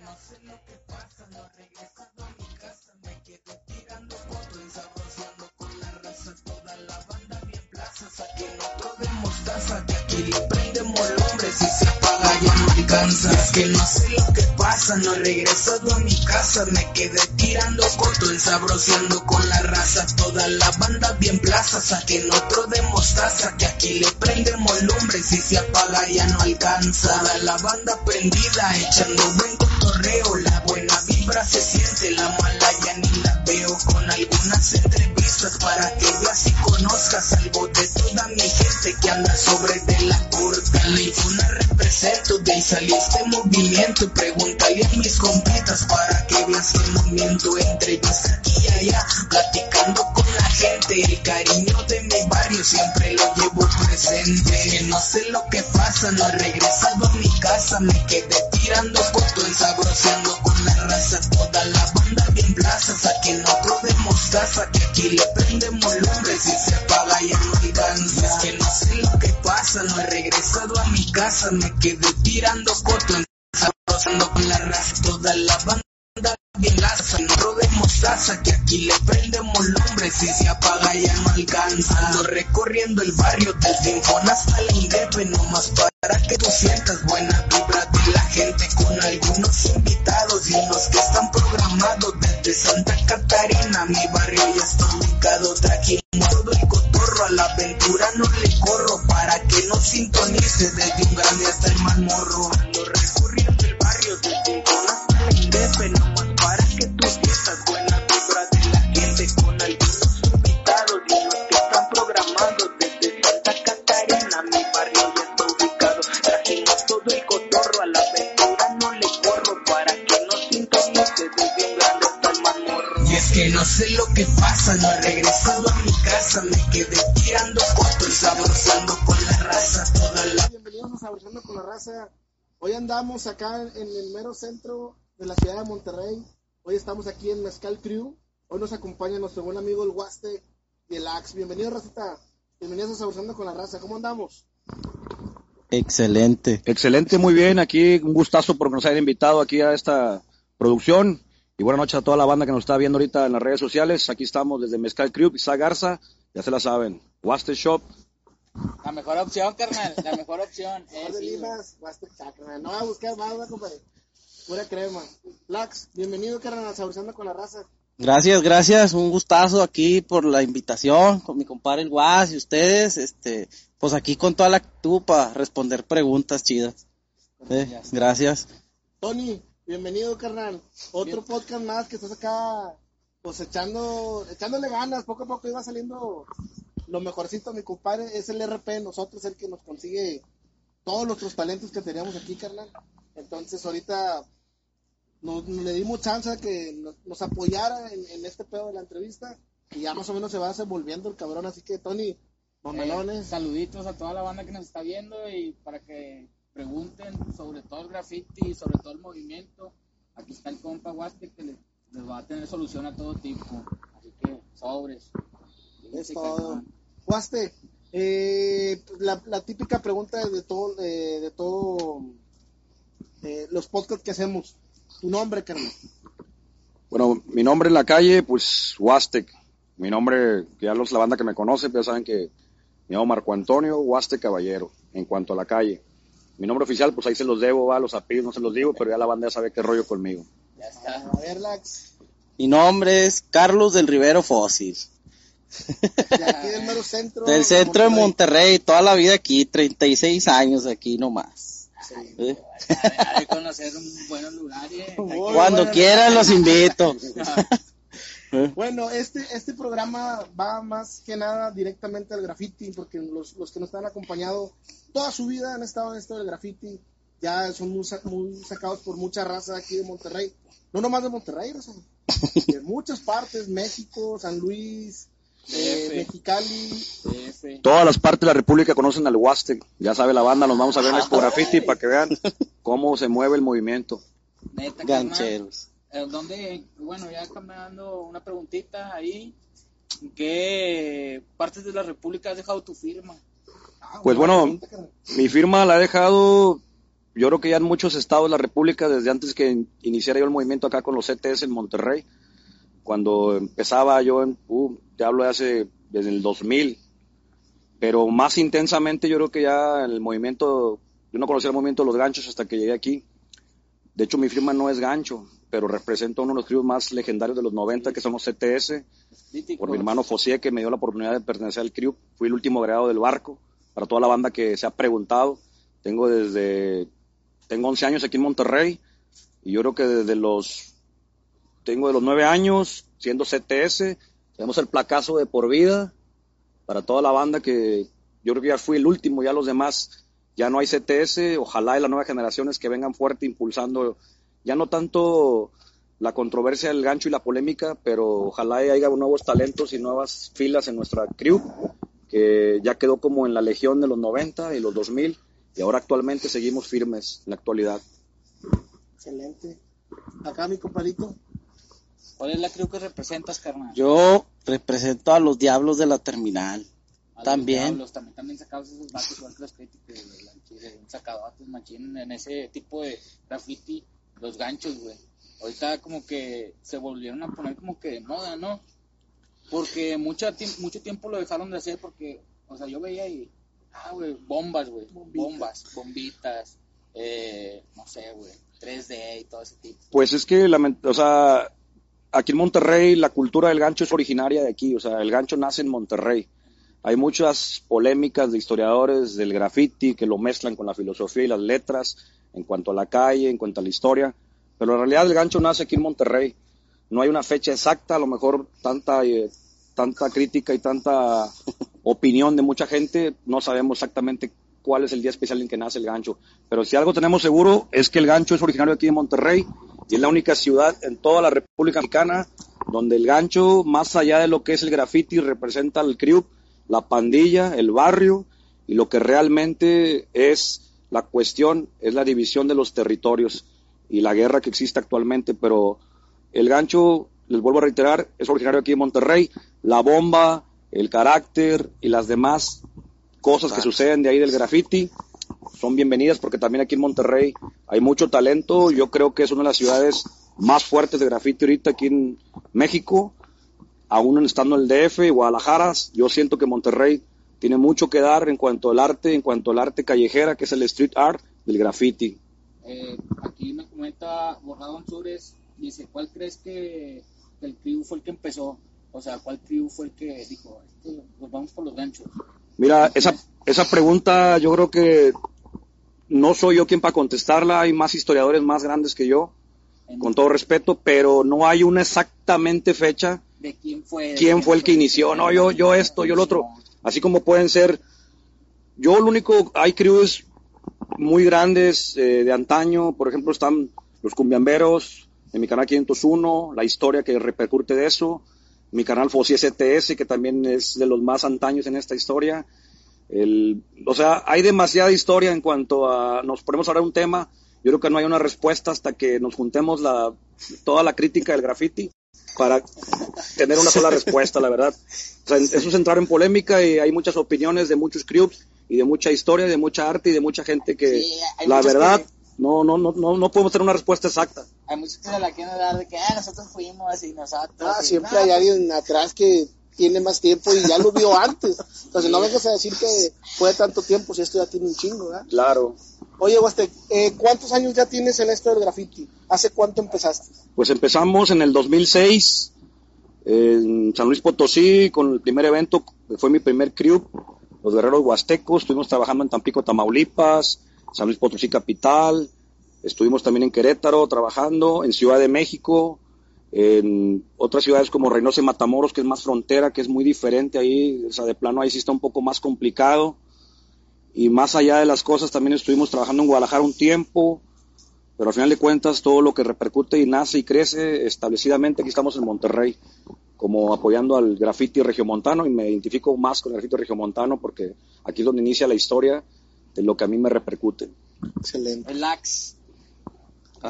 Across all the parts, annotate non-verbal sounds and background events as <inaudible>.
no sé lo que pasa, no regresando a mi casa, me quedé tirando fotos, ensabroceando con la raza, toda la banda bien plaza, saquen otro de mostaza, que aquí le prendemos el hombre, si se apaga ya no alcanza. Es que no sé lo que pasa, no he regresado a mi casa, me quedé tirando fotos, ensabroceando con la raza, toda la banda bien plaza, saquen otro de mostaza, que aquí le prendemos lumbre, si se apaga ya no alcanza. Toda la banda prendida, echando la buena vibra se siente, la mala ya ni la veo, con algunas entrevistas para que veas y conozcas algo de toda mi gente que anda sobre de la corta. Y una represento, de ahí salió este movimiento, pregúntale a mis compitas para que veas que no miento, entre ellas aquí y allá, platicando con la gente, el cariño de mi barrio siempre lo llevo presente. Que no sé lo que pasa, no he regresado a mi casa, me quedé tirando fotos, ensabroceando con la raza, toda la banda bien plaza, saquen otro de mostaza, que aquí le prendemos lumbre, si se apaga ya no alcanza. Que no sé lo que pasa, no he regresado a mi casa, me quedé tirando fotos, ensabroceando con la raza, toda la banda bien laza, no de mostaza, que aquí le prendemos lumbre, si se apaga ya no alcanza. Ando recorriendo el barrio desde Infón hasta la Indepe, nomás para que tú sientas buena vibra de la gente con algunos invitados y unos que están programados desde Santa Catarina, mi barrio ya está ubicado, trajimos todo el cotorro a la aventura, no le corro para que no sintonice desde un grande hasta el más morro. Que no sé lo que pasa, no he regresado a mi casa, me quedé tirando fotos, saboreando con la raza toda la Bienvenidos a Saborizando con la Raza. Hoy andamos acá en el mero centro de la ciudad de Monterrey. Hoy estamos aquí en Mezcal Crew. Hoy nos acompaña nuestro buen amigo el Huaste y el Ax. Bienvenido, Racita. Bienvenidos a Saborizando con la Raza. ¿Cómo andamos? Excelente. Excelente, muy bien. Aquí un gustazo porque nos hayan invitado aquí a esta producción. Y buenas noches a toda la banda que nos está viendo ahorita en las redes sociales. Aquí estamos desde Mezcal Crew, Pisa Garza. Ya se la saben. Waster Shop. La mejor opción, carnal, la mejor opción. Eh, de sí, limas, Chacra. No va a buscar más, ¿verdad, compadre. Pura crema. Lax, bienvenido, carnal, a Saborizando con la Raza. Gracias, gracias. Un gustazo aquí por la invitación con mi compadre el Guas y ustedes. Este, pues aquí con toda la actitud para responder preguntas chidas. Eh, gracias. Tony, bienvenido, carnal. Otro podcast más que estás acá, pues echando, echándole ganas. Poco a poco iba saliendo lo mejorcito, mi compadre. Es el RP, nosotros el que nos consigue todos nuestros talentos que teníamos aquí, carnal. Entonces, ahorita nos, nos le dimos chance de que nos, nos apoyara en, en este pedo de la entrevista. Y ya más o menos se va desenvolviendo el cabrón. Así que, Tony, Eh, mamelones. saluditos a toda la banda que nos está viendo y para que pregunten sobre todo el graffiti, sobre todo el movimiento. Aquí está el compa Huaste que les, les va a tener solución a todo tipo. Así que sobres. Es todo. Huaste, eh, la, la típica pregunta de todo, de, de todo eh, los podcasts que hacemos. Tu nombre, carnal. Bueno, mi nombre en la calle, pues Huastec. Mi nombre, que ya los la banda que me conoce, pues ya saben que me llamo Marco Antonio Huastec Caballero, en cuanto a la calle. Mi nombre oficial, pues ahí se los debo, va, los apellidos no se los digo, pero ya la banda ya sabe qué rollo conmigo. Ya está. A ver, Lax, Mi nombre es Carlos del Rivero Fósil. de aquí del mero centro. Del centro de Monterrey, toda la vida aquí, 36 años aquí nomás. Eh, Hay que conocer un buenos lugares. Muy Cuando quieran los invito. <laughs> Bueno, este, este programa va más que nada directamente al graffiti, porque los, los que nos han acompañado toda su vida han estado en esto del graffiti, ya son muy, muy sacados por mucha raza aquí de Monterrey. No nomás de Monterrey, <laughs> de muchas partes, México, San Luis, eh. Mexicali. Todas las partes de la República conocen al Huastec. Ya sabe la banda, nos vamos a ver en Expo Graffiti para que vean cómo se mueve el movimiento. Neta. Gancheros. Eh, ¿Dónde? Bueno, ya cambiando una preguntita ahí. ¿En qué partes de la República has dejado tu firma? Ah, Pues bueno, pregunta. Mi firma la he dejado, yo creo que ya en muchos estados de la República, desde antes que iniciara yo el movimiento acá con los CTS en Monterrey, cuando empezaba yo, en, uh, te hablo de hace, desde el 2000, pero más intensamente yo creo que ya el movimiento, yo no conocía el movimiento de los ganchos hasta que llegué aquí. De hecho, mi firma no es gancho, pero represento uno de los críos más legendarios de los 90, que son los CTS, por mi hermano Fosé, que me dio la oportunidad de pertenecer al crew. Fui el último agregado del barco, para toda la banda que se ha preguntado. Tengo desde, tengo 11 años aquí en Monterrey, y yo creo que desde los, tengo de los 9 años, siendo CTS, tenemos el placazo de por vida, para toda la banda que yo creo que ya fui el último, ya los demás, ya no hay CTS, ojalá y las nuevas generaciones que vengan fuerte impulsando, ya no tanto la controversia del gancho y la polémica, pero ojalá haya nuevos talentos y nuevas filas en nuestra crew, que ya quedó como en la legión de los 90 y los 2000, y ahora actualmente seguimos firmes en la actualidad. Excelente. Acá mi compadrito. ¿Cuál es la creo que representas, carnal? Yo represento a los diablos de la terminal. A los también. diablos, también, también sacabas esos vatos igual que los críticos, güey, la chile, un sacadotes machín en ese tipo de graffiti, los ganchos, güey. Ahorita como que se volvieron a poner como que de moda, ¿no? Porque mucho, tiemp- mucho tiempo lo dejaron de hacer porque, o sea, yo veía y, ah, güey, bombas, güey, bombas, bombitas, eh, no sé, güey, 3D y todo ese tipo. Pues es que, o sea, aquí en Monterrey la cultura del gancho es originaria de aquí, o sea, el gancho nace en Monterrey. Hay muchas polémicas de historiadores del graffiti que lo mezclan con la filosofía y las letras en cuanto a la calle, en cuanto a la historia, pero en realidad el gancho nace aquí en Monterrey. No hay una fecha exacta, a lo mejor tanta, eh, tanta crítica y tanta <laughs> opinión de mucha gente, no sabemos exactamente cuál es el día especial en que nace el gancho. Pero si algo tenemos seguro es que el gancho es originario aquí de Monterrey y es la única ciudad en toda la República Mexicana donde el gancho, más allá de lo que es el graffiti, representa al crew, la pandilla, el barrio y lo que realmente es la cuestión es la división de los territorios y la guerra que existe actualmente. Pero el gancho, les vuelvo a reiterar, es originario aquí de Monterrey. La bomba, el carácter y las demás cosas que suceden de ahí del graffiti son bienvenidas porque también aquí en Monterrey hay mucho talento. Yo creo que es una de las ciudades más fuertes de graffiti ahorita aquí en México, aún estando en el DF y Guadalajara. Yo siento que Monterrey tiene mucho que dar en cuanto al arte, en cuanto al arte callejera, que es el street art del graffiti. Eh, aquí me comenta Borrado Ansures, dice, ¿cuál crees que el crew fue el que empezó? O sea, ¿cuál crew fue el que dijo, "Este, nos vamos por los ganchos? Mira, esa, esa pregunta yo creo que no soy yo quien para contestarla, hay más historiadores más grandes que yo, con todo respeto, pero no hay una exactamente fecha ¿De quién fue? quién fue el que inició, no, yo, yo esto, yo lo otro, así como pueden ser, yo lo único, hay crews muy grandes eh, de antaño, por ejemplo están los cumbiamberos, en mi canal 501, la historia que repercute de eso, mi canal Fossi STS, que también es de los más antaños en esta historia, el, o sea, hay demasiada historia en cuanto a, nos ponemos ahora un tema, yo creo que no hay una respuesta hasta que nos juntemos la, toda la crítica del graffiti para tener una sola respuesta, la verdad. O sea, eso es entrar en polémica y hay muchas opiniones de muchos crews y de mucha historia, de mucha arte y de mucha gente que, Sí, hay la verdad, que- no, no, no, no, no podemos tener una respuesta exacta. Hay muchos que se la quieren dar de que, ah, nosotros fuimos y nosotros. Ah, y siempre no, hay pues, alguien atrás que tiene más tiempo y ya lo vio <laughs> antes. Entonces no vengas a decir que fue tanto tiempo si esto ya tiene un chingo, ¿verdad? Claro. Oye, Huastec, eh, ¿cuántos años ya tienes en esto del graffiti? ¿Hace cuánto empezaste? Pues empezamos en el 2006 en San Luis Potosí con el primer evento, que fue mi primer crew, los Guerreros Huastecos. Estuvimos trabajando en Tampico, Tamaulipas, San Luis Potosí Capital. Estuvimos también en Querétaro trabajando, en Ciudad de México, en otras ciudades como Reynosa y Matamoros, que es más frontera, que es muy diferente ahí. O sea, de plano ahí sí está un poco más complicado. Y más allá de las cosas, también estuvimos trabajando en Guadalajara un tiempo, pero al final de cuentas todo lo que repercute y nace y crece establecidamente, aquí estamos en Monterrey, como apoyando al graffiti regiomontano y me identifico más con el graffiti regiomontano porque aquí es donde inicia la historia de lo que a mí me repercute. Excelente. Relax.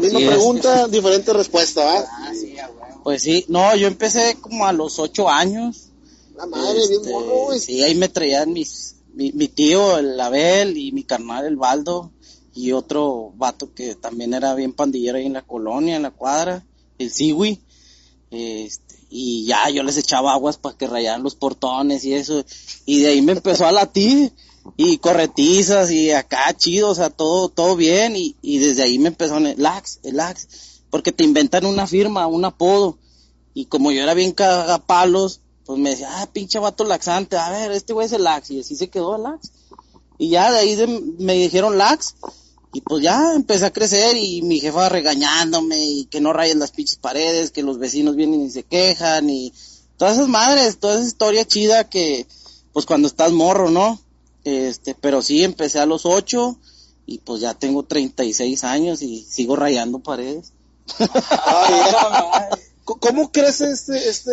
Misma pregunta, diferente respuesta, ¿verdad? Ah, sí, a huevo. Pues sí, no, yo empecé como a los ocho años. La madre, bien Este, morro, güey. Sí, ahí me traían mis, mi, mi tío, el Abel, y mi carnal, el Baldo. y otro vato que también era bien pandillero ahí en la colonia, en la cuadra, el Siwi. Este, y ya yo les echaba aguas para que rayaran los portones y eso. Y de ahí me empezó a latir y corretizas y acá chido, o sea, todo, todo bien. Y, y desde ahí me empezó el lax, el lax, porque te inventan una firma, un apodo. Y como yo era bien cagapalos, pues me decía, ah, pinche vato laxante, a ver, este güey es el lax. Y así se quedó el lax. Y ya de ahí de- me dijeron lax. Y pues ya empecé a crecer y mi jefa regañándome y que no rayes las pinches paredes, que los vecinos vienen y se quejan y todas esas madres, toda esa historia chida que pues cuando estás morro, ¿no? Este, pero sí empecé a los ocho y pues ya tengo 36 años y sigo rayando paredes. <laughs> ¿Cómo crece este, este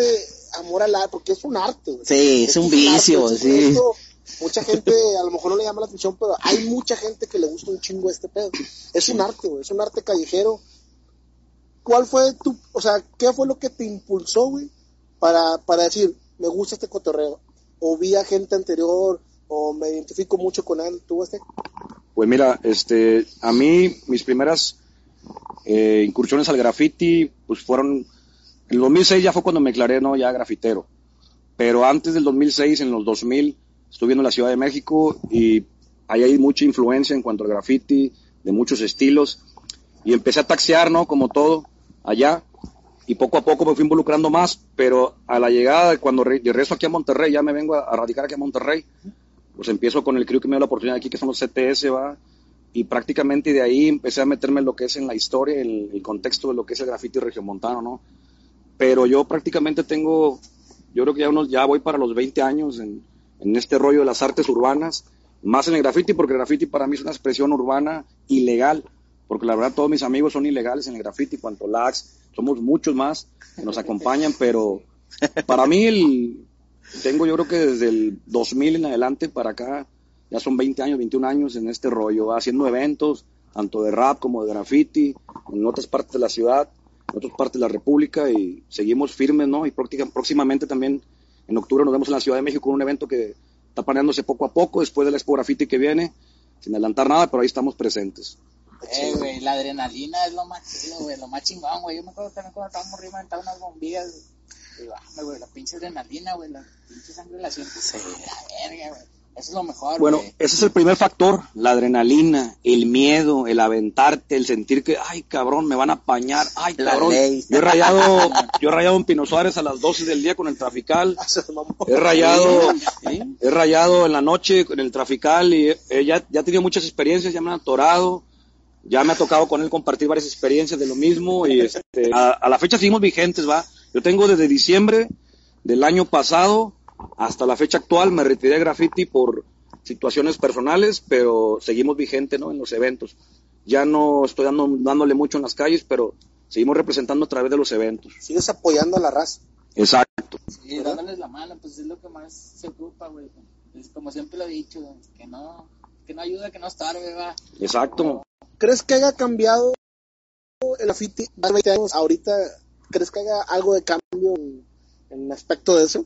amor al arte? Porque es un arte, güey. Sí, es un vicio, arte, sí. esto, mucha gente a lo mejor no le llama la atención, pero hay mucha gente que le gusta un chingo este pedo. Es un arte, güey, es un arte callejero. ¿Cuál fue tu, o sea, qué fue lo que te impulsó, güey, para, para decir, me gusta este cotorreo? O vi a gente anterior, o me identifico mucho con él, ¿tú, este? Pues mira, este, a mí mis primeras eh, incursiones al graffiti, pues fueron, en el 2006 ya fue cuando me declaré, no, ya grafitero. Pero antes del 2006, en los 2000, estuve viendo la Ciudad de México y ahí hay mucha influencia en cuanto al graffiti, de muchos estilos. Y empecé a taxear, ¿no? Como todo, allá. Y poco a poco me fui involucrando más, pero a la llegada, cuando re- regreso aquí a Monterrey, ya me vengo a, a radicar aquí a Monterrey, pues empiezo con el crew que me dio la oportunidad aquí, que son los CTS, va, y prácticamente de ahí empecé a meterme en lo que es en la historia, el, el contexto de lo que es el grafiti regiomontano, ¿no? Pero yo prácticamente tengo, yo creo que ya, unos, ya voy para los 20 años en, en este rollo de las artes urbanas, más en el graffiti, porque el graffiti para mí es una expresión urbana ilegal, porque la verdad todos mis amigos son ilegales en el graffiti, cuanto lax, somos muchos más que nos acompañan, pero para mí el, tengo yo creo que desde el 2000 en adelante para acá, ya son 20 años, 21 años en este rollo, haciendo eventos, tanto de rap como de graffiti, en otras partes de la ciudad, en otras partes de la República, y seguimos firmes, ¿no? Y próximamente también, en octubre nos vemos en la Ciudad de México con un evento que está planeándose poco a poco, después de la Expo Graffiti que viene, sin adelantar nada, pero ahí estamos presentes. Eh, güey, la adrenalina es lo más chido, güey, lo más chingón, güey. Yo me acuerdo también cuando estábamos arriba unas bombillas. Y bájame, güey, la pinche adrenalina, güey, la pinche sangre la sientes. La verga, güey. Eso es lo mejor, Bueno, güey. ese es el primer factor, la adrenalina, el miedo, el aventarte, el sentir que, ay, cabrón, me van a apañar, ay, La cabrón. ley. Yo he rayado, yo he rayado en Pino Suárez a las 12 del día con el trafical, <laughs> mamó. he rayado, Sí. he rayado en la noche con el trafical y he- he ya, ya he tenido muchas experiencias, ya me han atorado, ya me ha tocado con él compartir varias experiencias de lo mismo y este, a, a la fecha seguimos vigentes, va. Yo tengo desde diciembre del año pasado hasta la fecha actual, me retiré de graffiti por situaciones personales, pero seguimos vigentes, ¿no? En los eventos. Ya no estoy dando, dándole mucho en las calles, pero seguimos representando a través de los eventos. Sigues apoyando a la raza. Exacto. Y dándoles la mano, pues es lo que más se ocupa, güey. Es como siempre lo he dicho, que no, que no ayuda, que no estorbe, va. Exacto. ¿Crees que haya cambiado el graffiti hace 20 años? Ahorita, ¿crees que haya algo de cambio en, en aspecto de eso?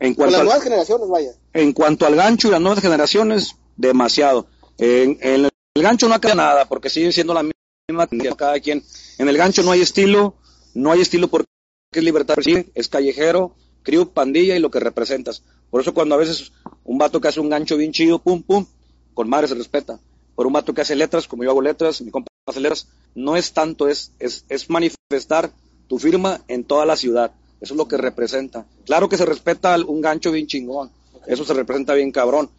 En Con cuanto las al- nuevas generaciones, vaya. En cuanto al gancho y las nuevas generaciones, demasiado. En, en el gancho no ha cambiado nada, porque sigue siendo la misma tendencia cada quien. En el gancho no hay estilo, no hay estilo porque es libertad, es callejero, crew, pandilla y lo que representas. Por eso cuando a veces un vato que hace un gancho bien chido, pum, pum, con madre se respeta. Por un vato que hace letras, como yo hago letras, mi compa hace letras, no es tanto, es, es, es manifestar tu firma en toda la ciudad. Eso es lo que representa. Claro que se respeta un gancho bien chingón. Eso se representa bien cabrón.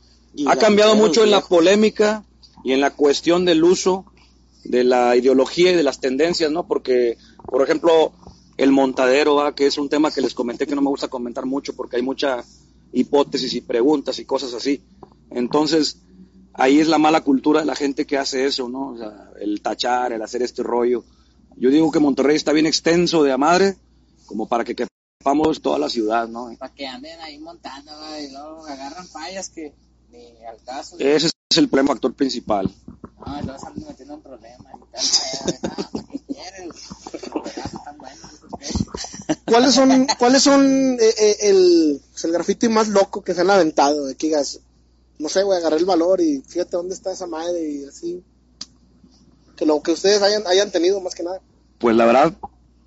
Ha cambiado mucho en la polémica y en la cuestión del uso de la ideología y de las tendencias, ¿no? Porque, por ejemplo, el montadero, ¿va? que es un tema que les comenté que no me gusta comentar mucho porque hay mucha hipótesis y preguntas y cosas así. Entonces, ahí es la mala cultura de la gente que hace eso, ¿no? O sea, el tachar, el hacer este rollo. Yo digo que Monterrey está bien extenso de a madre, como para que quepamos toda la ciudad, ¿no? Para que anden ahí montando, y luego agarran fallas que ni al caso. Ese es el problema factor principal. No, y luego salen metiendo en problemas y tal. ¿Cuáles son, cuáles son eh, eh, el, pues, el graffiti más loco que se han aventado? De que digas, no sé, güey, agarré el valor y fíjate dónde está esa madre y así. Que lo que ustedes hayan, hayan tenido, más que nada. Pues la verdad,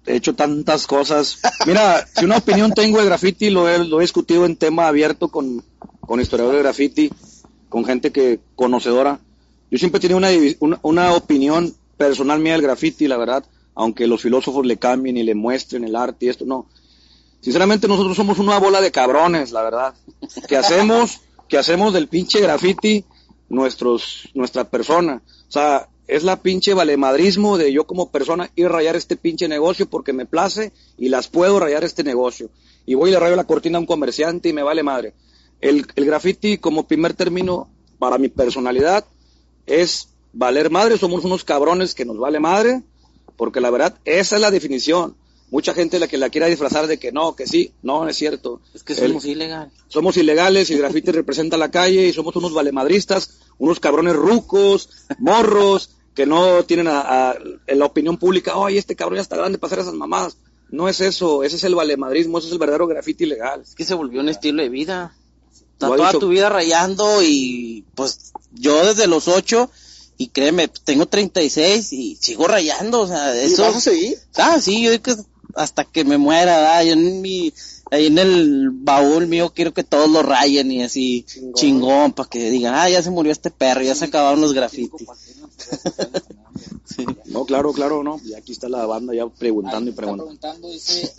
he hecho tantas cosas. Mira, si una opinión tengo de graffiti, lo he, lo he discutido en tema abierto con, con historiadores de graffiti, con gente que conocedora. Yo siempre he tenido una, una opinión personal mía del graffiti, la verdad, aunque los filósofos le cambien y le muestren el arte y esto, no. Sinceramente nosotros somos una bola de cabrones, la verdad. Que hacemos, que hacemos del pinche graffiti nuestros, nuestra persona. O sea, es la pinche valemadrismo de yo como persona ir rayar este pinche negocio porque me place y las puedo rayar este negocio. Y voy y le rayo la cortina a un comerciante y me vale madre. El, el graffiti como primer término para mi personalidad es valer madre, somos unos cabrones que nos vale madre, porque la verdad esa es la definición. Mucha gente la que la quiera disfrazar de que no, que sí, no, es cierto. Es que El- somos ilegal. somos ilegales y graffiti <laughs> representa la calle y somos unos valemadristas, unos cabrones rucos, morros, que no tienen a, a- en la opinión pública, ay, este cabrón ya está grande para hacer esas mamadas. No es eso, ese es el valemadrismo, ese es el verdadero graffiti ilegal. Es que se volvió un estilo de vida. Está toda dicho- tu vida rayando y pues yo desde los ocho y créeme, tengo 36 y sigo rayando, o sea, ¿Y eso... vas a seguir? Ah, sí, yo digo que hasta que me muera, ¿verdad? Yo en mi, ahí en el baúl mío quiero que todos lo rayen y así Chingón. chingón, para que digan, ah, ya se murió este perro, ya se acabaron los grafitis. <laughs> Sí. No, claro, claro, no. Y aquí está la banda ya preguntando y preguntando. preguntando, dice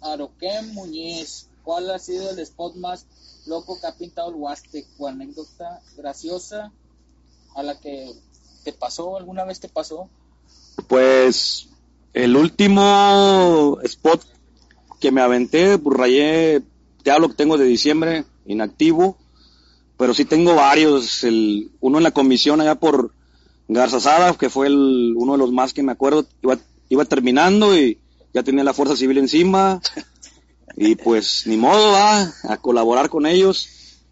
Aroquem Muñiz, ¿cuál ha sido el spot más loco que ha pintado el Huastec o anécdota graciosa a la que te pasó, alguna vez te pasó? Pues el último spot que me aventé, pues rayé, te hablo que tengo de diciembre, inactivo, pero sí tengo varios, el, uno en la comisión allá por Garzazada, que fue el, uno de los más que me acuerdo, iba, iba terminando y ya tenía la fuerza civil encima, <laughs> y pues ni modo, va, a colaborar con ellos,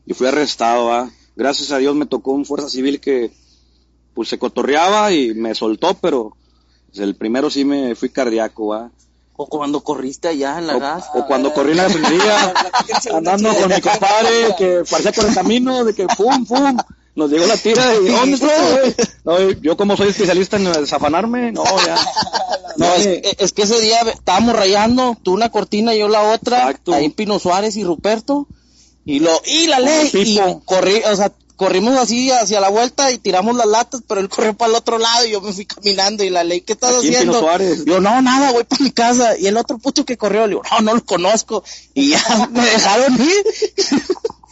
y fui arrestado, va. Gracias a Dios me tocó un fuerza civil que pues se cotorreaba y me soltó, pero pues, el primero sí me fui cardíaco, ¿va? O cuando corriste allá en la O, gas. o cuando corrí en la refinería, <laughs> andando con mi compadre, que parecía por el camino, de que pum, pum, nos llegó la tira y ¿dónde está? No, yo como soy especialista en desafanarme, no, ya. No, es, es que ese día estábamos rayando, tú una cortina y yo la otra, Exacto. ahí en Pino Suárez y Ruperto, y lo, y la ley, y corrí, o sea, corrimos así hacia la vuelta y tiramos las latas, pero él corrió para el otro lado y yo me fui caminando y la ley, ¿qué estás Aquí haciendo? Yo, no, nada, voy para mi casa, y el otro puto que corrió, le digo, no, no lo conozco, y ya <laughs> me dejaron ir, <laughs>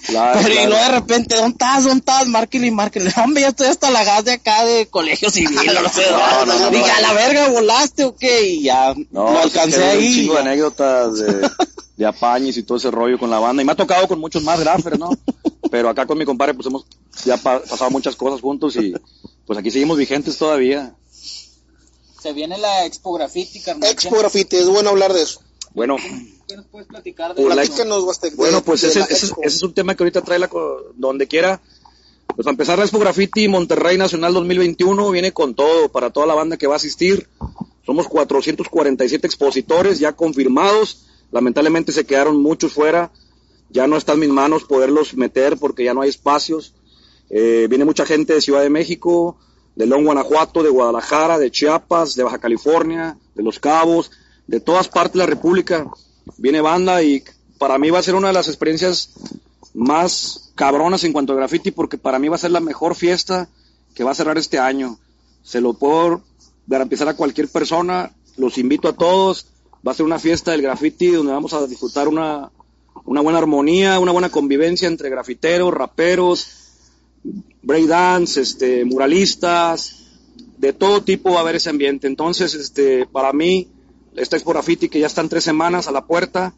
Claro, pero y luego de repente, ¿dónde estás? ¿Dónde estás? Márquenle y márquenle. Hombre, ya estoy hasta la gas de acá de colegio civil, no sé <laughs> no, no, Dije, a la verga, volaste o qué, y ya No, lo alcancé ahí. Un chingo de anécdotas de, de apañes y todo ese rollo con la banda. Y me ha tocado con muchos más graffers, ¿no? Pero acá con mi compadre, pues hemos ya pa- pasado muchas cosas juntos y pues aquí seguimos vigentes todavía. Se viene la Expo Graffiti, carnal. Expo Graffiti, es bueno hablar de eso. Bueno, ¿Qué nos puedes platicar de la- Bueno, pues de ese, la ese- Expo. ese es un tema que ahorita trae la, donde quiera. Pues para empezar, la Expo Graffiti Monterrey Nacional 2021 viene con todo, para toda la banda que va a asistir. Somos 447 expositores ya confirmados. Lamentablemente se quedaron muchos fuera. Ya no está en mis manos poderlos meter porque ya no hay espacios. Eh, viene mucha gente de Ciudad de México, de León, Guanajuato, de Guadalajara, de Chiapas, de Baja California, de Los Cabos, de todas partes de la República. Viene banda y para mí va a ser una de las experiencias más cabronas en cuanto a graffiti porque para mí va a ser la mejor fiesta que va a cerrar este año. Se lo puedo garantizar a cualquier persona, los invito a todos. Va a ser una fiesta del graffiti donde vamos a disfrutar una, una buena armonía, una buena convivencia entre grafiteros, raperos, breakdance, este, muralistas, de todo tipo va a haber ese ambiente. Entonces, este, para mí, esta Expo Graffiti que ya están tres semanas a la puerta,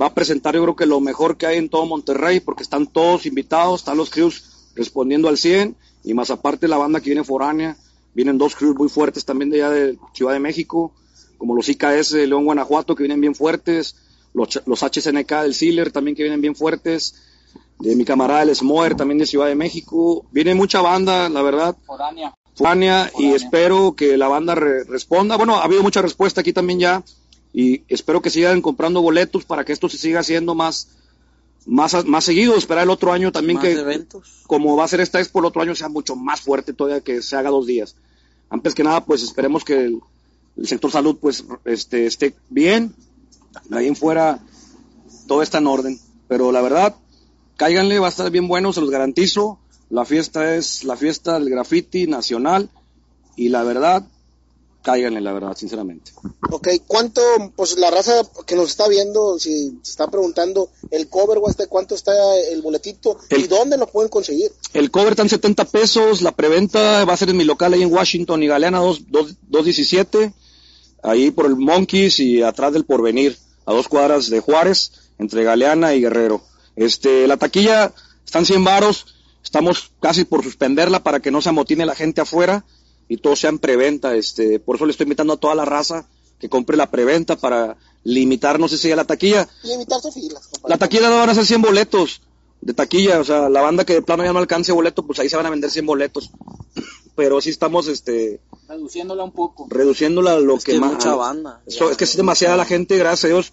va a presentar yo creo que lo mejor que hay en todo Monterrey, porque están todos invitados, están los crews respondiendo al 100, y más aparte la banda que viene foránea, vienen dos crews muy fuertes también de allá de Ciudad de México, como los IKS de León, Guanajuato, que vienen bien fuertes, los, los HSNK del Sealer también que vienen bien fuertes, de mi camarada el Smoer también de Ciudad de México, viene mucha banda, la verdad, Foránea. Fania y Foránea. espero que la banda re- responda. Bueno, ha habido mucha respuesta aquí también ya y espero que sigan comprando boletos para que esto se siga haciendo más más más seguido. Esperar el otro año también Más que eventos. como va a ser esta expo el otro año sea mucho más fuerte todavía que se haga dos días. Antes que nada, pues esperemos que el, el sector salud pues este, esté bien, ahí en fuera todo está en orden. Pero la verdad, cáiganle, va a estar bien bueno, se los garantizo. La fiesta es la fiesta del graffiti nacional y la verdad, cáiganle, la verdad, sinceramente. Ok, ¿cuánto, pues la raza que nos está viendo, si se está preguntando, el cover, Huaste, cuánto está el boletito y dónde lo pueden conseguir? El cover está en 70 pesos, la preventa va a ser en mi local ahí en Washington y Galeana 2, 2, 217, ahí por el Monkeys y atrás del Porvenir, a dos cuadras de Juárez, entre Galeana y Guerrero. Este, la taquilla están 100 varos, estamos casi por suspenderla para que no se amotine la gente afuera y todo sea en preventa, este, por eso le estoy invitando a toda la raza que compre la preventa para limitarnos ese día la taquilla. Y evitarse filas. compadre. La taquilla no van a ser 100 boletos de taquilla, o sea, la banda que de plano ya no alcance boleto, pues ahí se van a vender 100 boletos. Pero sí estamos este Reduciéndola un poco. reduciéndola a lo Es que, que es más mucha banda. So- es que es demasiada la gente, gracias a Dios,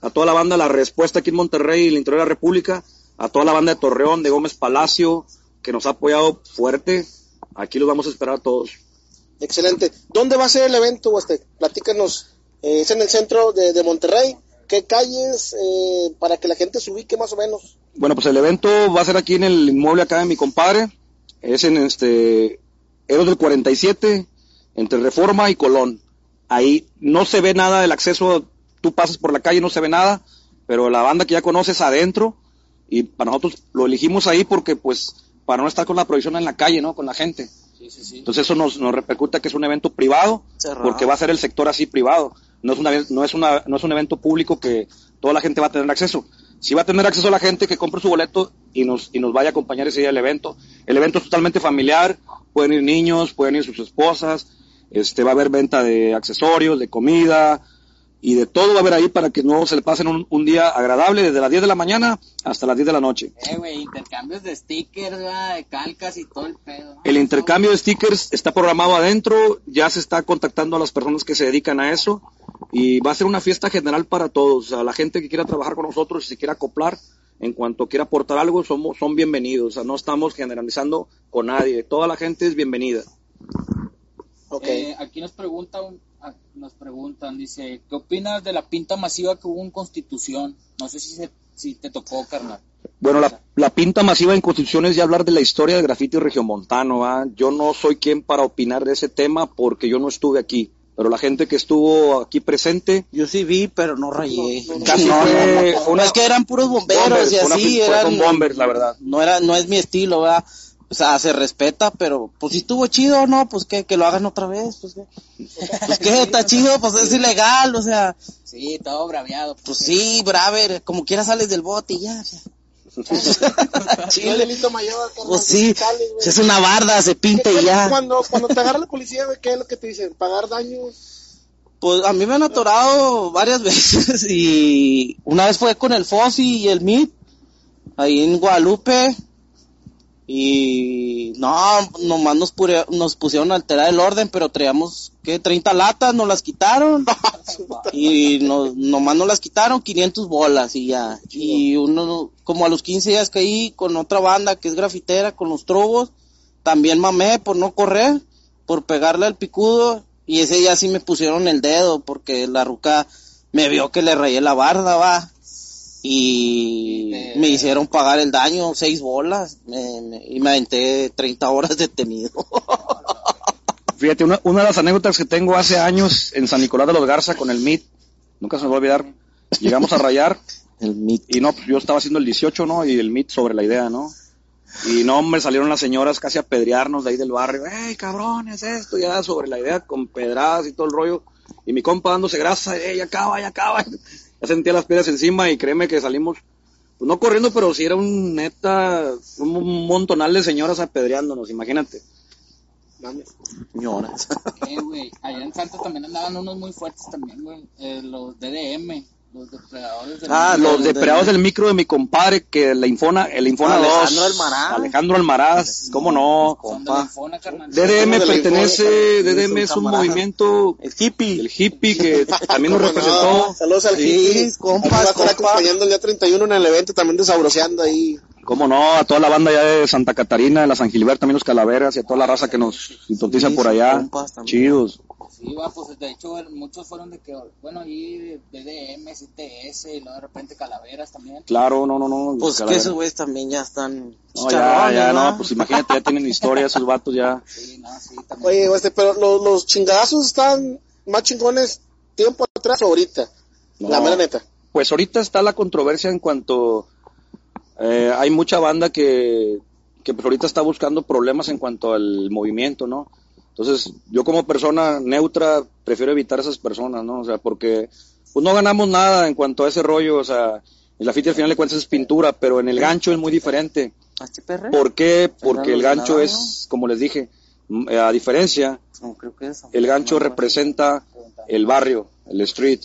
a toda la banda, la respuesta aquí en Monterrey y el interior de la República, a toda la banda de Torreón, de Gómez Palacio, que nos ha apoyado fuerte. Aquí los vamos a esperar a todos. Excelente. ¿Dónde va a ser el evento, Huaste? Platícanos. Eh, es en el centro de, de Monterrey. ¿Qué calles eh, para que la gente se ubique más o menos? Bueno, pues el evento va a ser aquí en el inmueble acá de mi compadre. Es en este Eros del 47, entre Reforma y Colón. Ahí no se ve nada del acceso, tú pasas por la calle, no se ve nada, pero la banda que ya conoces adentro, y para nosotros lo elegimos ahí porque pues para no estar con la prohibición en la calle, ¿no? Con la gente. Sí, sí, sí. Entonces eso nos, nos repercute que es un evento privado, Cerrado. porque va a ser el sector así privado. No es, una, no, es una, no es un evento público que toda la gente va a tener acceso. Sí va a tener acceso la gente que compre su boleto y nos, y nos vaya a acompañar ese día al evento. El evento es totalmente familiar, pueden ir niños, pueden ir sus esposas, este, va a haber venta de accesorios, de comida y de todo va a haber ahí para que no se le pasen un, un día agradable desde las 10 de la mañana hasta las 10 de la noche. Eh, güey, intercambios de stickers, ¿verdad? de calcas y todo el pedo. El intercambio de stickers está programado adentro, ya se está contactando a las personas que se dedican a eso y va a ser una fiesta general para todos. A la gente que quiera trabajar con nosotros y se quiera acoplar, en cuanto quiera aportar algo, somos, son bienvenidos. O sea, no estamos generalizando con nadie. Toda la gente es bienvenida. Ok. Eh, aquí nos preguntan, ah, nos preguntan, dice, ¿qué opinas de la pinta masiva que hubo en Constitución? No sé si, se- si te tocó, carnal. Bueno, la, la pinta masiva en Constitución es ya hablar de la historia del grafiti regiomontano. ¿va? Yo no soy quien para opinar de ese tema porque yo no estuve aquí. Pero la gente que estuvo aquí presente Yo sí vi, pero no rayé. Casi no, fue no, no. una- es que eran puros bomberos Bombers, y una así fue eran. con bombers, la verdad. No era, no es mi estilo, ¿verdad? O sea, se respeta, pero pues si estuvo chido o no, pues que, que lo hagan otra vez, pues que, pues que está chido, pues es ilegal, o sea, Sí, todo braviado. pues sí, braver, como quiera sales del bote y ya. ya. <laughs> Chile. delito mayor, carnal, Pues sí, güey. es una barda, se pinta y ya. Cuando, cuando te agarra la policía, güey, ¿qué es lo que te dicen? ¿Pagar daños? Pues a mí me han atorado varias <laughs> veces y una vez fue con el Fossi y el MIT, ahí en Guadalupe, y no, nomás nos, pure- nos pusieron a alterar el orden, pero traíamos, ¿qué? 30 latas, nos las quitaron, <laughs> y nos, nomás nos las quitaron 500 bolas y ya, y uno, como a los 15 días caí con otra banda que es grafitera, con los trubos, también mamé por no correr, por pegarle al picudo, y ese día sí me pusieron el dedo, porque la ruca me vio que le rayé la barda, va. Y Eh. me hicieron pagar el daño, seis bolas, me- me- y me aventé 30 horas <laughs> detenido. Fíjate, una, una de las anécdotas que tengo hace años en San Nicolás de los Garza con el MIT, nunca se me va a olvidar, llegamos a rayar <laughs> el mit. y no, pues yo estaba haciendo el 18, ¿no? Y el MIT sobre la idea, ¿no? Y no, hombre, salieron las señoras casi a pedrearnos de ahí del barrio, ¡Ey, cabrones, esto! Ya sobre la idea, con pedradas y todo el rollo. Y mi compa dándose grasa, ¡Ey, acaba, ya acaba! Ya sentía las piedras encima y créeme que salimos, pues no corriendo, pero sí era un neta, un montonal de señoras apedreándonos, imagínate. Señoras. Eh, güey, allá en Santos también andaban unos muy fuertes también, güey. Eh, los DDM, los depredadores del Ah, mundo. Los depredadores del micro de mi compadre, que la Infona, el Infona Alejandro 2. Almaraz. Alejandro Almaraz, ¿cómo no? Infona, carnal. DDM pertenece, Infona, DDM es un camarada. movimiento, El hippie. el hippie que <laughs> también nos representó. Saludos al Sí, hippie. compas, Ahí va a estar compa. acompañando el día 31 en el evento, también desabroceando ahí. Cómo no, a toda la banda ya de Santa Catarina, de la San Gilberto, también los Calaveras y a toda la raza que nos sintoniza Sí, por allá. Chidos. Sí, va, pues de hecho muchos fueron de que, bueno, ahí DDM, CTS, y luego de repente Calaveras también. Claro, no, no, no. Pues que esos güeyes también ya están No, ya, ya, ¿no? no, pues imagínate, ya tienen historia esos vatos ya. <laughs> Sí, no, sí, también. Oye, este, pero los, los chingadazos están más chingones tiempo atrás o ahorita. La mera neta. Pues ahorita está la controversia en cuanto eh, hay mucha banda que, que pues ahorita está buscando problemas en cuanto al movimiento, ¿no? Entonces, yo como persona neutra prefiero evitar esas personas, ¿no? O sea, porque pues no ganamos nada en cuanto a ese rollo, o sea, el grafiti al final de cuentas es pintura, pero en el gancho es muy diferente. ¿Por qué? Porque el gancho es, como les dije, eh, a diferencia, el gancho representa el barrio, el street,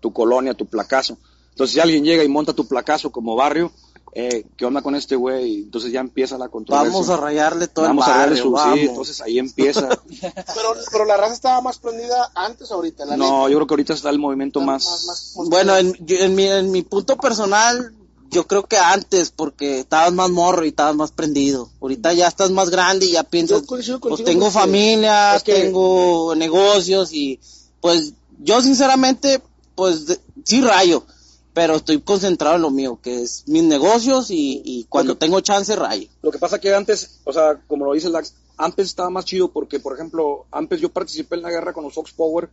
tu colonia, tu placazo. Entonces, si alguien llega y monta tu placazo como barrio, eh, ¿qué onda con este güey? Entonces ya empieza la controversia. Vamos a rayarle todo Vamos el a barrio, darle su vamos. sí, entonces ahí empieza. <laughs> Pero, pero la raza estaba más prendida antes o ahorita. La no, neta. yo creo que ahorita está el movimiento Está más... Bueno, en, yo- en mi, en mi punto personal, yo creo que antes, porque estabas más morro y estabas más prendido. Ahorita ya estás más grande y ya piensas, pues tengo familia, es que- tengo negocios y pues yo sinceramente, pues de- sí rayo, pero estoy concentrado en lo mío, que es mis negocios y, y cuando Porque- tengo chance rayo. Lo que pasa que antes, o sea, como lo dice Lax, antes estaba más chido porque, por ejemplo, antes yo participé en la guerra con los Fox Power,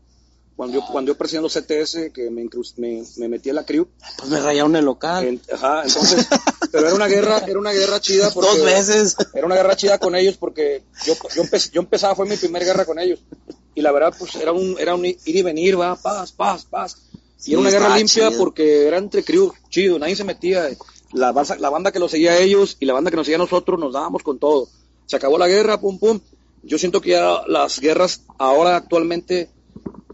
cuando yo, cuando yo presidí los CTS, que me, me, me metí a la crew. Pues me rayaron el local. En- ajá, entonces, pero era una guerra, era una guerra chida <laughs> porque... Dos veces. Era una guerra chida con ellos porque yo, yo, empe- yo empezaba, fue mi primera guerra con ellos. Y la verdad, pues era un, era un ir y venir, va, paz, paz, paz. Y Sí, era una guerra limpia chido. porque era entre crew, chido, nadie se metía. La, banda- la banda que los seguía a ellos y la banda que nos seguía a nosotros nos dábamos con todo. Se acabó la guerra, pum, pum. Yo siento que ya las guerras ahora actualmente,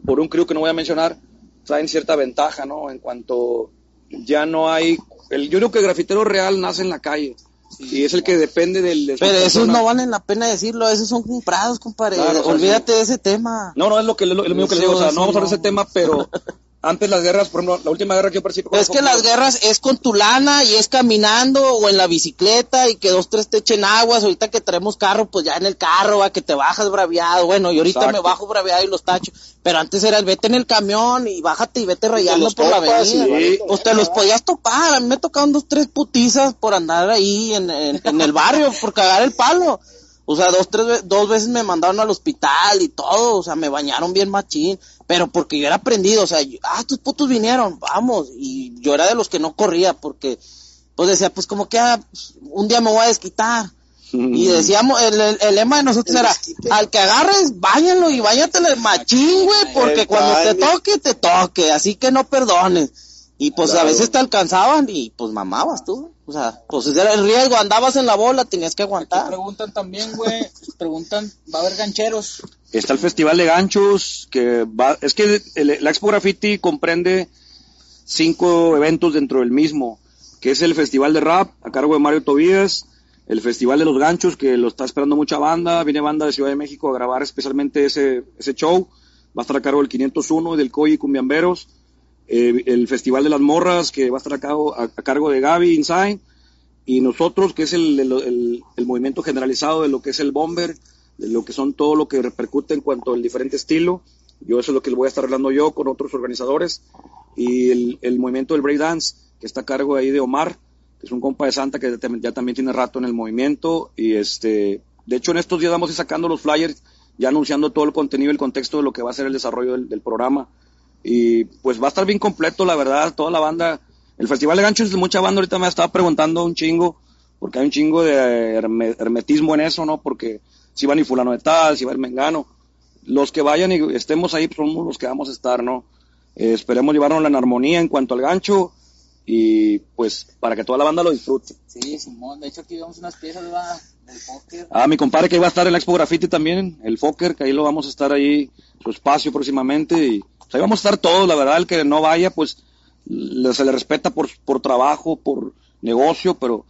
por un crew que no voy a mencionar, traen cierta ventaja, ¿no? En cuanto ya no hay... El, yo creo que el grafitero real nace en la calle. Y es el que depende del... de Pero esos persona. no valen la pena decirlo, esos son comprados, compadre. Claro, o sea, Olvídate de ese tema. No, no, es lo que, es lo, es lo mismo que les digo, o sea, no vamos a hablar de ese tema, pero <laughs> antes las guerras, por ejemplo, la última guerra que yo participé Es que las guerras es con tu lana y es caminando o en la bicicleta y que dos, tres te echen aguas. Ahorita que traemos carro, pues ya en el carro, va, que te bajas braviado. Bueno, y ahorita Exacto. me bajo braviado y los tacho. Pero antes era el vete en el camión y bájate y vete rayando por la topas avenida. sí. Pues te los podías topar. A mí me tocaron dos, tres putizas por andar ahí en, en, en el barrio, por cagar el palo. O sea, dos, tres, dos veces me mandaron al hospital y todo, o sea, me bañaron bien machín, pero porque yo era aprendido, o sea, yo- ah, estos putos vinieron, vamos, y yo era de los que no corría, porque, pues decía, pues como que ah, un día me voy a desquitar. Y decíamos, el, el- el lema de nosotros era, al que agarres, báñalo y báñatele machín, güey, porque El cuando te toque, te toque, así que no perdones. Y pues a veces te alcanzaban y pues mamabas tú. O sea, pues era el riesgo, andabas en la bola, tenías que Aquí aguantar. preguntan también, güey, preguntan, ¿va a haber gancheros? Está el Festival de Ganchos, que va, es que el- la Expo Graffiti comprende cinco eventos dentro del mismo, que es el Festival de Rap, a cargo de Mario Tobías, el Festival de los Ganchos, que lo está esperando mucha banda, viene banda de Ciudad de México a grabar especialmente ese, ese show, va a estar a cargo del 501 y del Coy y Cumbiamberos, eh, el Festival de las Morras, que va a estar a cargo, a, cargo de Gaby Inside, y nosotros, que es el, el- movimiento generalizado de lo que es el bomber, de lo que son todo lo que repercute en cuanto al diferente estilo. Yo eso es lo que voy a estar hablando yo con otros organizadores. Y el, el movimiento del breakdance, que está a cargo ahí de Omar, que es un compa de Santa que ya también tiene rato en el movimiento. Y este, de hecho en estos días vamos sacando los flyers, ya anunciando todo el contenido y el contexto de lo que va a ser el desarrollo del programa. Y pues va a estar bien completo, la verdad, toda la banda. El Festival de Ganchos, mucha banda ahorita me estaba preguntando un chingo, porque hay un chingo de herme- hermetismo en eso, ¿no? Porque si van y fulano de tal, si va el mengano. Los que vayan y estemos ahí, somos los que vamos a estar, ¿no? Eh, esperemos llevarnos en armonía en cuanto al gancho y pues para que toda la banda lo disfrute. Sí, Simón, de hecho aquí vemos unas piezas del póker. Ah, mi compadre que iba a estar en la Expo Graffiti también, el Fokker, que ahí lo vamos a estar ahí, su espacio próximamente. Y ahí vamos a estar todos, la verdad, el que no vaya, pues se le respeta por, por trabajo, por negocio, pero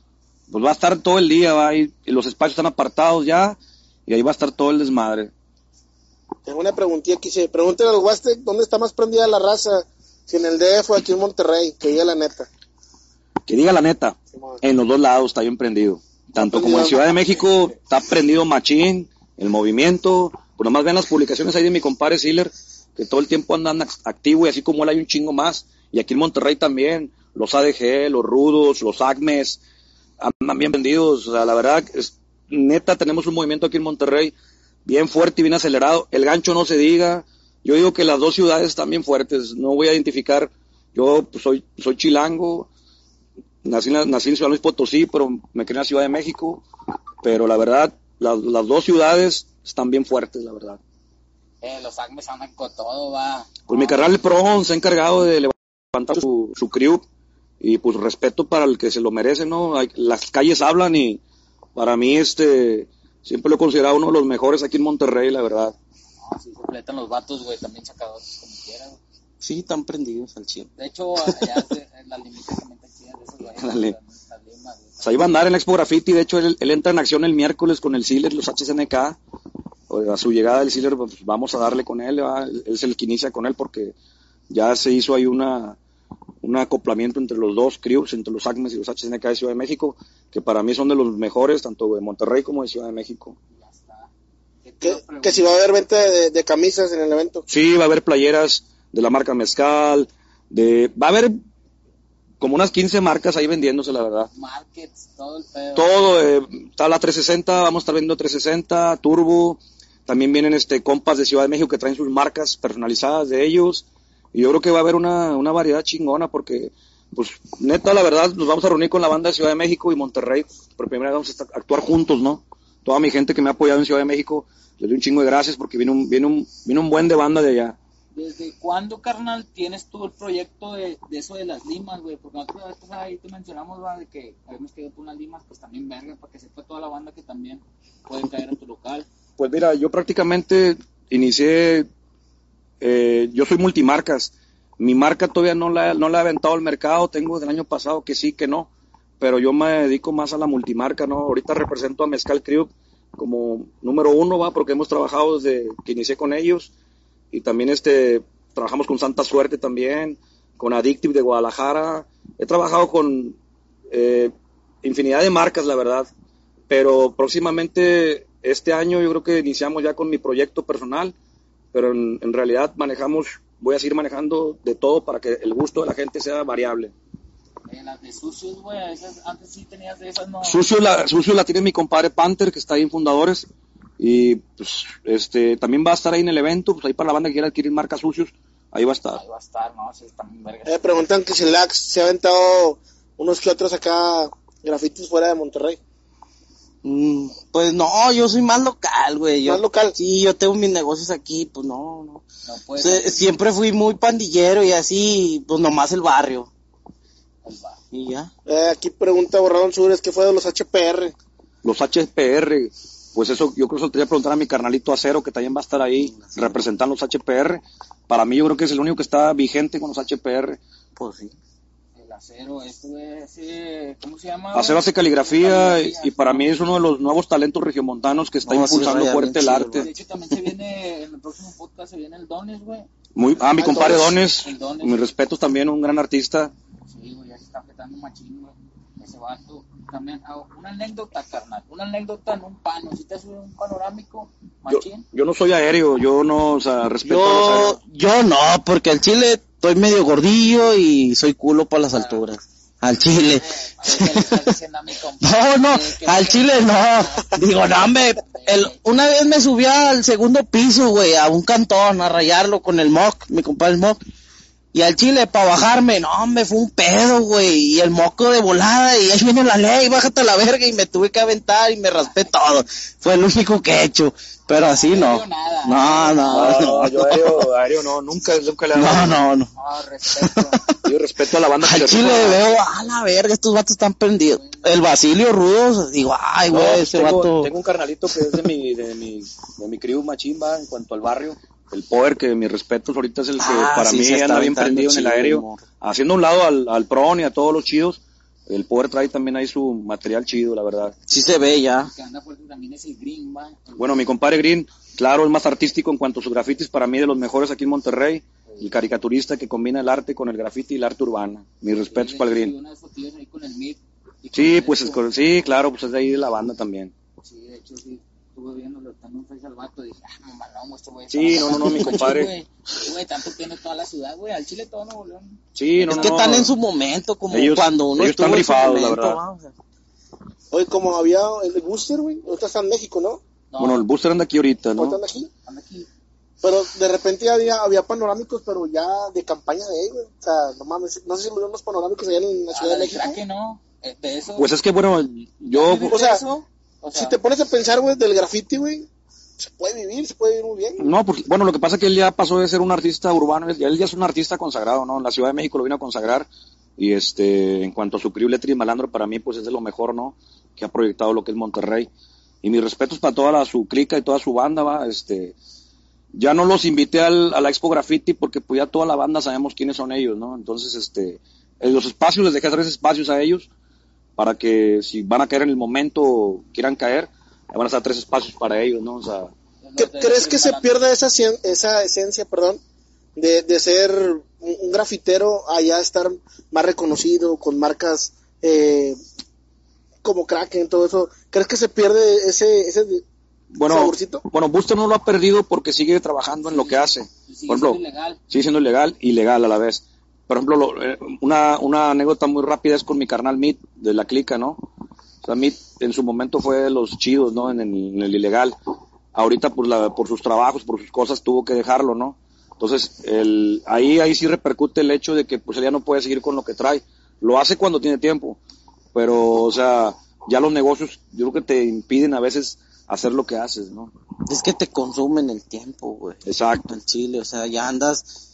pues va a estar todo el día, va y, y los espacios están apartados ya, y ahí va a estar todo el desmadre. Tengo una preguntilla aquí. Se pregúntale al Huastec dónde está más prendida la raza. Si en el DF o aquí en Monterrey, que diga la neta. que diga la neta, en los dos lados está bien prendido. Tanto como en Ciudad de México está prendido machín, el movimiento, pues nomás ven las publicaciones ahí de mi compadre Siller, todo el tiempo andan act- activo y así como él hay un chingo más. Y aquí en Monterrey también, los ADG, los Rudos, los ACMES, andan bien vendidos. O sea, la verdad, neta, tenemos un movimiento aquí en Monterrey bien fuerte y bien acelerado. El gancho no se diga. Yo digo que las dos ciudades están bien fuertes. No voy a identificar. Yo pues, soy, soy chilango. Nací la- nací en Ciudad Luis Potosí, pero me crié en la Ciudad de México. Pero la verdad, las, las dos ciudades están bien fuertes, la verdad. Eh, los ACMES andan con todo, va. Pues mi carnal el Pro se ha encargado de levantar su, su crew y pues respeto para el que se lo merece, ¿no? Hay- las calles hablan y para mí este siempre lo he considerado uno de los mejores aquí en Monterrey, la verdad. No, sí se fletan los vatos, güey, también sacadores como quiera, güey. Sí, están prendidos al chile. De hecho, allá en la limita también te exigen de esos güeyes. <laughs> Dale. Pues ahí va a andar en la Expo Graffiti, de hecho él, él entra en acción el miércoles con el Sealer, los HSNK. A su llegada del Sealer pues, vamos a darle con él, ¿va? él es el que inicia con él porque ya se hizo ahí una un acoplamiento entre los dos crews, entre los ACMES y los HSNK de Ciudad de México, que para mí son de los mejores, tanto de Monterrey como de Ciudad de México. Ya está. ¿Qué Que, si va a haber venta de, de camisas en el evento. Sí, va a haber playeras de la marca Mezcal, de va a haber como unas 15 marcas ahí vendiéndose, la verdad. Markets, todo el pedo. Todo, eh, está la 360, vamos a estar vendiendo 360, Turbo, también vienen este compas de Ciudad de México que traen sus marcas personalizadas de ellos, y yo creo que va a haber una, una variedad chingona porque, pues, neta, la verdad, nos vamos a reunir con la banda de Ciudad de México y Monterrey, por primera vez vamos a actuar juntos, ¿no? Toda mi gente que me ha apoyado en Ciudad de México, les doy un chingo de gracias porque viene un, viene un, viene un buen de banda de allá. ¿Desde cuándo, carnal, tienes tú el proyecto de, de eso de las limas, güey? Porque nosotros pues, ahí te mencionamos, va, de que habíamos quedado por unas limas, pues también verga, para que sepa toda la banda que también puede caer a tu local. Pues mira, yo prácticamente inicié, eh, yo soy multimarcas. Mi marca todavía no la, no la he aventado al mercado, tengo del año pasado que sí, que no, pero yo me dedico más a la multimarca, ¿no? Ahorita represento a Mezcal Crew como número uno, va, porque hemos trabajado desde que inicié con ellos y también este, trabajamos con Santa Suerte también, con Addictive de Guadalajara, he trabajado con eh, infinidad de marcas, la verdad, pero próximamente este año yo creo que iniciamos ya con mi proyecto personal, pero en, en realidad manejamos, voy a seguir manejando de todo para que el gusto de la gente sea variable. Eh, las de sucios, güey, antes sí tenías de esas, ¿no? Sucio la, Sucio la tiene mi compadre Panther, que está ahí en Fundadores, y pues este también va a estar ahí en el evento, pues ahí para la banda que quiera adquirir marcas Sucios, ahí va a estar. Ahí va a estar, ¿no? Sí, está muy verga. Eh, preguntan que si Lax se ha aventado unos que otros acá grafitis fuera de Monterrey. Mm, pues no, yo soy más local, güey. Yo, Más local. Sí, yo tengo mis negocios aquí, pues no, no. Siempre fui muy pandillero y así, pues nomás el barrio. Ahí va. Y ya. Eh, aquí pregunta Borradón Sures, ¿qué fue de los HPR? Los HPR, pues eso yo creo que se lo tenía que preguntar a mi carnalito Acero, que también va a estar ahí representando los HPR. Para mí yo creo que es el único que está vigente con los HPR. Pues sí. El acero, este, güey, ese, ¿cómo se llama? Acero hace caligrafía y, y para mí es uno de los nuevos talentos regiomontanos que está No, impulsando fuerte el chido, arte. De hecho, también se viene, en el próximo podcast se viene el Dones, güey. Muy, ah, mi compadre Dones. Dones, El Dones. mis respetos también, un gran artista. Sí, güey, ya se está apretando machín, güey. Ese vato. También, una anécdota, carnal. Una anécdota en un pano. Si te sube un panorámico, Yo, machín. yo no soy aéreo, yo no, o sea, respeto a los Yo, aéreos. yo no, porque al chile estoy medio gordillo y soy culo para las alturas. Al chile. Ahí le estás diciendo a mi compa, <laughs> No, no, al chile no. Digo, no, hombre, el, una vez me subí al segundo piso, güey, a un cantón, a rayarlo con el mock, mi compadre el mock. Y al chile, para bajarme, no, hombre, fue un pedo, güey. Y el moco de volada, y ahí viene la ley, bájate a la verga. Y me tuve que aventar y me raspé todo. Fue lo único que he hecho. Pero así no. Nada. No, no, no. yo aéreo, aéreo no, nunca, nunca le he No, dado. no, no. No, respeto. Yo respeto a la banda Al le chile veo, a la verga, estos vatos están prendidos. El Basilio Rudos, digo, ay, No, güey, ese tengo, vato. tengo un carnalito que es de mi, de mi, de mi crew machimba en cuanto al barrio. El Poder, que mis respetos ahorita es el que Ah, para sí, mí anda bien prendido en el chido, aéreo. Haciendo un lado al, al Pron y a todos los chidos. El Poder trae también ahí su material chido, la verdad. Sí se ve ya. que anda fuerte también es el Green, va. Bueno, mi compadre Green, claro, es más artístico en cuanto a sus grafitis, para mí de los mejores aquí en Monterrey. el caricaturista que combina el arte con el graffiti y el arte urbana. Mis respetos Sí, para el Green. vi unas fotillos ahí con el Mid. y con Sí, el pues es, sí, claro, pues es de ahí de la banda también. Sí, de hecho, sí. Estuve viéndolo en Facebook al vato. Dije, ah, mamalón, güey, este güey. Sí, no, no, no, mi compadre. Güey, Güey, tanto tiene toda la ciudad, güey. Al Chile todo Nuevo León. Sí, no, es no, que no. están en su momento, como Ellos- cuando uno ellos están estuvo en su rifados, la momento, verdad. ¿va? O sea, Oye, como había el Booster, güey. Ahorita está en México, ¿no? No, Bueno, el booster anda aquí ahorita, Ahorita ¿no? anda aquí. anda aquí. Pero de repente había, había panorámicos, pero ya de campaña de él, güey. O sea, no mames, no sé si lo vieron los panorámicos allá en la Ah, Ciudad la de México. Kraken, ¿no? Eh, De eso. Pues es que, bueno, yo... ¿Vivir o sea, eso? O sea, Si te pones a pensar, güey, del graffiti, güey, se puede vivir, se puede vivir muy bien. No, pues, bueno, lo que pasa es que él ya pasó de ser un artista urbano, él, ya es un artista consagrado, ¿no? En la Ciudad de México lo vino a consagrar y este, en cuanto a su crew Letri y Malandro, para mí, pues es de lo mejor, ¿no? Que ha proyectado lo que es Monterrey. Y mis respetos para toda la, su clica y toda su banda, va, este, ya no los invité al, a la Expo Graffiti porque pues ya toda la banda sabemos quiénes son ellos, ¿no? Entonces, este, en los espacios, les dejé tres espacios a ellos para que si van a caer en el momento quieran caer, van a estar tres espacios para ellos, ¿no? O sea, ¿Qué- los de- ¿Crees que se pierda esa, cien- esa esencia, perdón, de, de ser un, un grafitero allá estar más reconocido con marcas eh, como Kraken, todo eso? ¿Crees que se pierde ese, ese Bueno, saborcito? bueno, Buster no lo ha perdido porque sigue trabajando en lo que hace. Sigue Por ejemplo, siendo ilegal. sigue siendo ilegal y legal a la vez. Por ejemplo, lo- eh, una, una anécdota muy rápida es con mi carnal Meat de la clica, ¿no? O sea, Meat en su momento fue de los chidos, ¿no? En el, en el ilegal. Ahorita, por, la, por sus trabajos, por sus cosas, tuvo que dejarlo, ¿no? Entonces, el, ahí, ahí sí repercute el hecho de que pues él ya no puede seguir con lo que trae. Lo hace cuando tiene tiempo, pero, o sea, ya los negocios, yo creo que te impiden a veces hacer lo que haces, ¿no? es que te consumen el tiempo, güey. Exacto. En Chile, o sea, ya andas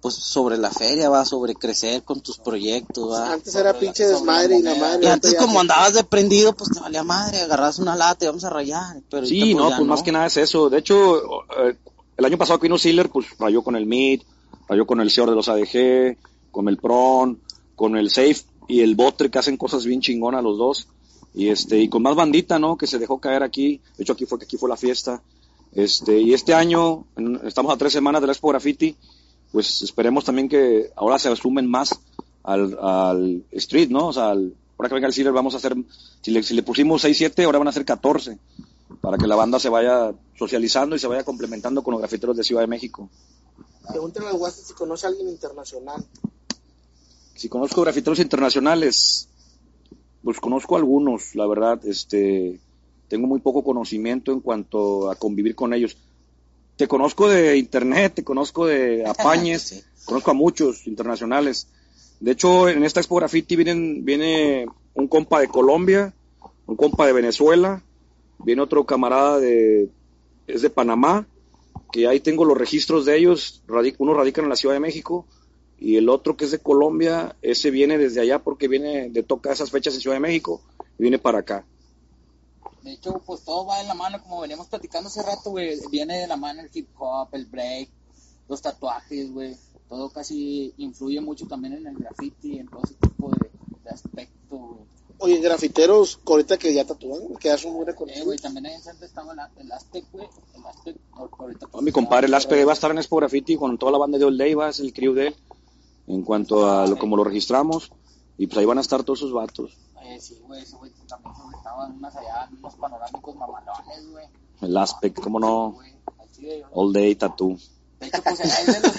pues sobre la feria, va, sobre crecer con tus proyectos, va. Antes era pinche desmadre y la madre. Y antes como andabas de prendido, pues te valía madre, agarras una lata y vamos a rayar. Pero Sí, no, ya pues más que nada es eso. De hecho, eh, el año pasado que vino Sealer, pues rayó con el Mid, rayó con el Señor de los ADG, con el Pron, con el Safe y el Botre, que hacen cosas bien chingonas los dos. Y este, y con más bandita, ¿no? Que se dejó caer aquí. De hecho, aquí fue, aquí fue la fiesta. Este, y este año, en- estamos a tres semanas de la Expo Graffiti, pues esperemos también que ahora se sumen más al, al street, ¿no? O sea, al- ahora que venga el Sealer vamos a hacer, si le, si le pusimos 6, 7, ahora van a ser 14 para que la banda se vaya socializando y se vaya complementando con los grafiteros de Ciudad de México. Pregúntale al Guasta si conoce a alguien internacional. Si conozco grafiteros internacionales, pues conozco algunos, la verdad, este, tengo muy poco conocimiento en cuanto a convivir con ellos. Te conozco de internet, te conozco de <laughs> apañes, Sí. conozco a muchos internacionales. De hecho, en esta Expo Graffiti vienen, viene un compa de Colombia, un compa de Venezuela, viene otro camarada de, es de Panamá, que ahí tengo los registros de ellos, uno radica en la Ciudad de México y el otro que es de Colombia, ese viene desde allá porque viene de toca esas fechas en Ciudad de México y viene para acá. De hecho, pues todo va de la mano, como veníamos platicando hace rato, güey. Viene de la mano el hip hop, el break, los tatuajes, güey. Todo casi influye mucho también en el graffiti, en todo ese tipo de, de aspecto, güey. Oye, grafiteros, ahorita que ya tatúan, que ya son muy Eh, reconocidos. güey, también ahí en Santa estaba el, el Aztec, güey. El Aztec, ahorita. No, mi compadre el Aspe va a estar en Expo Graffiti con toda la banda de Old Day, va, es el crew de él, en cuanto a lo, como lo registramos, y pues ahí van a estar todos esos vatos. Eh, sí, güey, ese güey también se estaban unas allá, unos panorámicos mamalones, güey. El Aspect, cómo no, yo- All Day Tattoo. De hecho, pues es de los,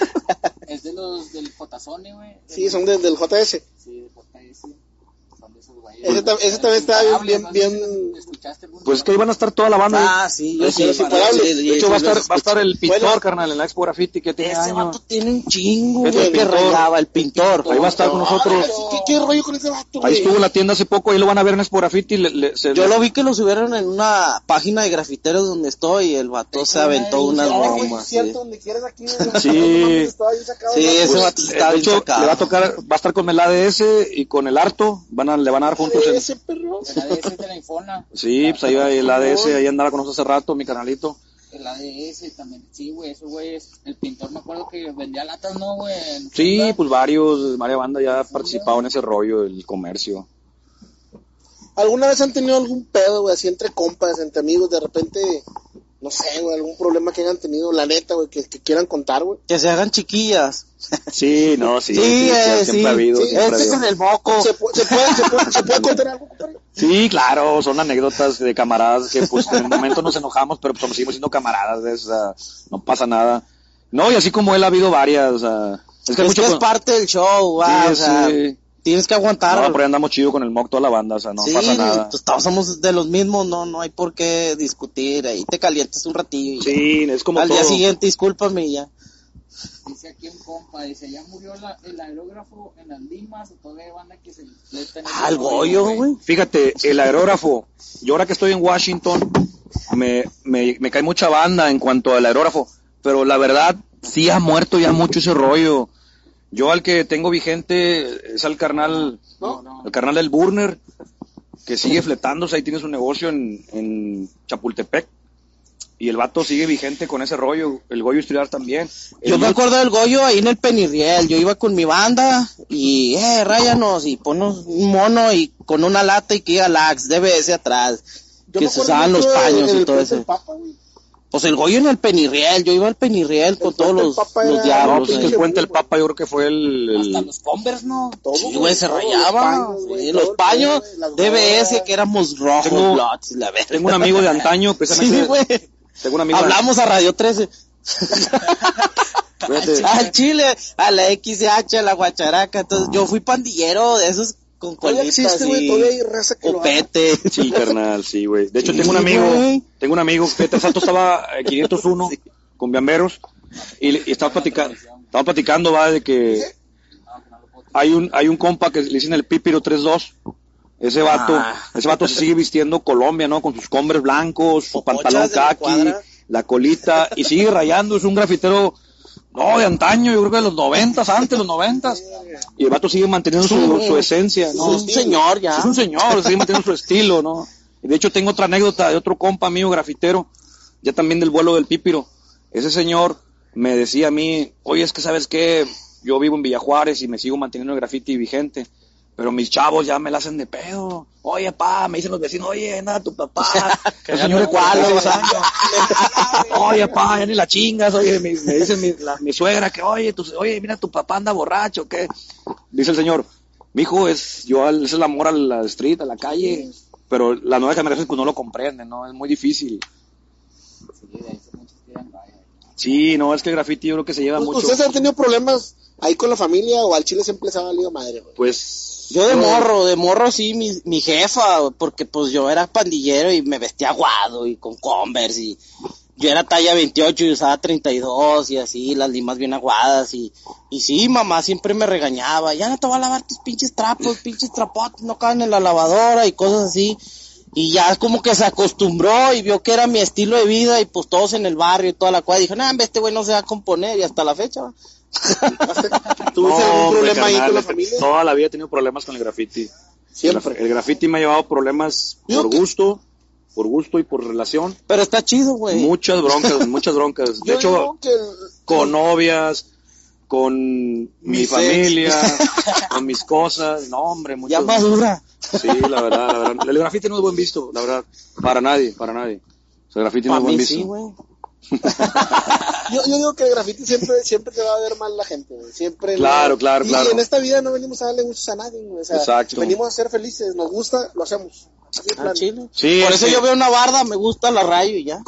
es de los del Fotazone, güey. Sí, son de- del JS. Sí, de JS. Ese tam- ese también está bien- bien- no sé si ¿Escuchaste algún Pues es que ahí van a estar toda la banda. Ah, sí, yo sí. sí, de hecho, va a estar, va a estar el pintor, Bueno. carnal, en la Expo Graffiti que tiene Ese vato tiene un chingo, güey, que rayaba, el pintor. Ahí va a estar con nosotros. ¿Qué, qué rollo con ese vato, Ahí estuvo en la tienda hace poco, ahí lo van a ver en Expo Graffiti. le- le- se- Yo lo vi que lo subieron en una página de grafiteros donde estoy y el vato se aventó unas Sí, cierto, donde quieras aquí. <laughs> Sí. Estaba bien Sí, ese vato está de bien hecho, sacado. le va a tocar, va a estar con el ADS y con el Arto, van a, le van a dar juntos en... Ese perro. El ADS de la Infona. Sí, pues ahí va el ADS, ahí andaba con nosotros hace rato, mi canalito. El ADS también. Sí, güey, ese güey es. El pintor, me acuerdo que vendía latas, ¿no, güey? En Sí, pues varios, varias bandas ya han participado en ese rollo del comercio. ¿Alguna vez han tenido algún pedo, güey, así entre compas, entre amigos, de repente no sé, güey, algún problema que hayan tenido, la neta, güey, que, que quieran contar, güey. Que se hagan chiquillas. Sí, no, <laughs> sí. Sí, sí, eh, siempre sí. ha habido. Sí, siempre ha Este habido. con el moco. ¿Se, pu- se puede, se, puede, ¿Se puede <laughs> contar algo, compadre? Sí, claro, son anécdotas de camaradas que pues en el momento nos enojamos, pero pues seguimos siendo camaradas, ¿ves? O sea, no pasa nada. No, y así como él ha habido varias, o sea, es que hay Es mucho que es parte del show, Sí, o sea, sí. Tienes que aguantar. No, pero ahí andamos chido con el mock toda la banda, o sea, no sí, pasa nada. pues, todos somos de los mismos, no, no hay por qué discutir, ahí te calientes un ratillo y Sí, es como al todo. día siguiente discúlpame y ya. Dice aquí un compa, dice, ¿ya murió la- el aerógrafo en las limas o todavía hay banda que se le está en Ah, el Goyo, güey. Fíjate, el aerógrafo, yo ahora que estoy en Washington, me, me, me cae mucha banda en cuanto al aerógrafo, pero la verdad, sí ha muerto ya mucho ese rollo. Yo al que tengo vigente es al carnal, ¿No? el carnal del Burner, que sigue fletándose, ahí tiene su negocio en, en Chapultepec. Y el vato sigue vigente con ese rollo, el Goyo Estudiar también. Yo me acuerdo del Goyo ahí en el Penirriel, yo iba con mi banda y, eh, ráyanos y ponos un mono y con una lata y que diga lax, DBS atrás, Yo que se usaban los paños y todo eso. Pues el Goyo en el Penirriel, yo iba al Penirriel con todos los, Papa los No, diablos. pues que ahí. el Papa yo creo que fue el... el- Hasta los Converse, ¿no? Todo, Sí, güey, se los rayaba. paños, güey, Sí, todo los paños, DBS, que éramos rojos, Tengo- bloods, la. Tengo un amigo de antaño, <laughs> precisamente. Sí, güey. Tengo un amigo de- Hablamos a Radio 13. <laughs> Fíjate. Al Chile, a la XH, a la Guacharaca. Entonces, yo fui pandillero de esos con Todavía colitas existe, güey, y todavía hay raza que copete. <laughs> Sí, carnal, sí, güey. De hecho, Sí, tengo un amigo, güey. tengo un amigo, fíjate, Santo estaba eh, 501 con Biamberos y, y estaba platicando, estaba platicando, va, de que hay un, hay un compa que le dicen el Pípiro 32. Ese vato, Ah. ese vato se sigue vistiendo Colombia, ¿no? Con sus combres blancos, su pantalón kaki, la colita, y sigue rayando, es un grafitero, no, de antaño, yo creo que de los noventas, antes de los noventas. Y el vato sigue manteniendo su, esencia, ¿no? Es un señor ya. Es un señor, sigue manteniendo su estilo, ¿no? Y de hecho tengo otra anécdota de otro compa mío, grafitero, ya también del vuelo del Pípiro. Ese señor me decía a mí, oye, es que sabes qué, yo vivo en Villa Juárez y me sigo manteniendo el graffiti vigente, pero mis chavos ya me la hacen de pedo. Oye, pa, me dicen los vecinos, oye, nada, tu papá, <laughs> el señor de ¿Cuál, 46 güey? años. <laughs> Oye, pa, ya ni la chingas, oye, me, me dice mi, la- mi suegra que, oye, tu, oye, mira, tu papá anda borracho, ¿qué? Dice el señor, mi hijo es, yo, es el amor a la street, a la calle, pero la nueva generación pues no lo comprende, ¿no? Es muy difícil. Sí. Sí, no, es que el graffiti yo creo que se lleva mucho. ¿Ustedes han tenido problemas ahí con la familia o al chile siempre se ha valido madre, güey? Pues. Yo de morro, de morro sí, mi, mi jefa, porque pues yo era pandillero y me vestía aguado y con Converse y yo era talla 28 y usaba 32 y así, las limas bien aguadas y, y sí, mamá siempre me regañaba, ya no te voy a lavar tus pinches trapos, pinches trapotes no caen en la lavadora y cosas así. Y ya como que se acostumbró y vio que era mi estilo de vida y pues todos en el barrio y toda la cuadra dijo, nah, este güey no se va a componer y hasta la fecha. ¿Tuviste algún hombre, problema ahí con la familia? Toda la vida he tenido problemas con el graffiti. Siempre. El, el graffiti me ha llevado problemas por gusto, por gusto y por relación. Pero está chido, güey. Muchas broncas, <laughs> muchas broncas. De Yo hecho, que el- con novias, con mi Mis familia, <laughs> con mis cosas. No, hombre, mucho. Ya madura. Sí, la verdad, la verdad. El graffiti no es buen visto, la verdad. Para nadie, para nadie. O sea, el graffiti no es buen visto. sí, güey. <laughs> yo, yo digo que el graffiti siempre, siempre te va a ver mal la gente, güey. Siempre. Claro, no- claro, y claro. en esta vida no venimos a darle gustos a nadie, güey. O sea, Exacto. venimos a ser felices. Nos gusta, lo hacemos. Así Ah, chile. Sí, Por es eso yo veo una barda, me gusta la rayo y ya.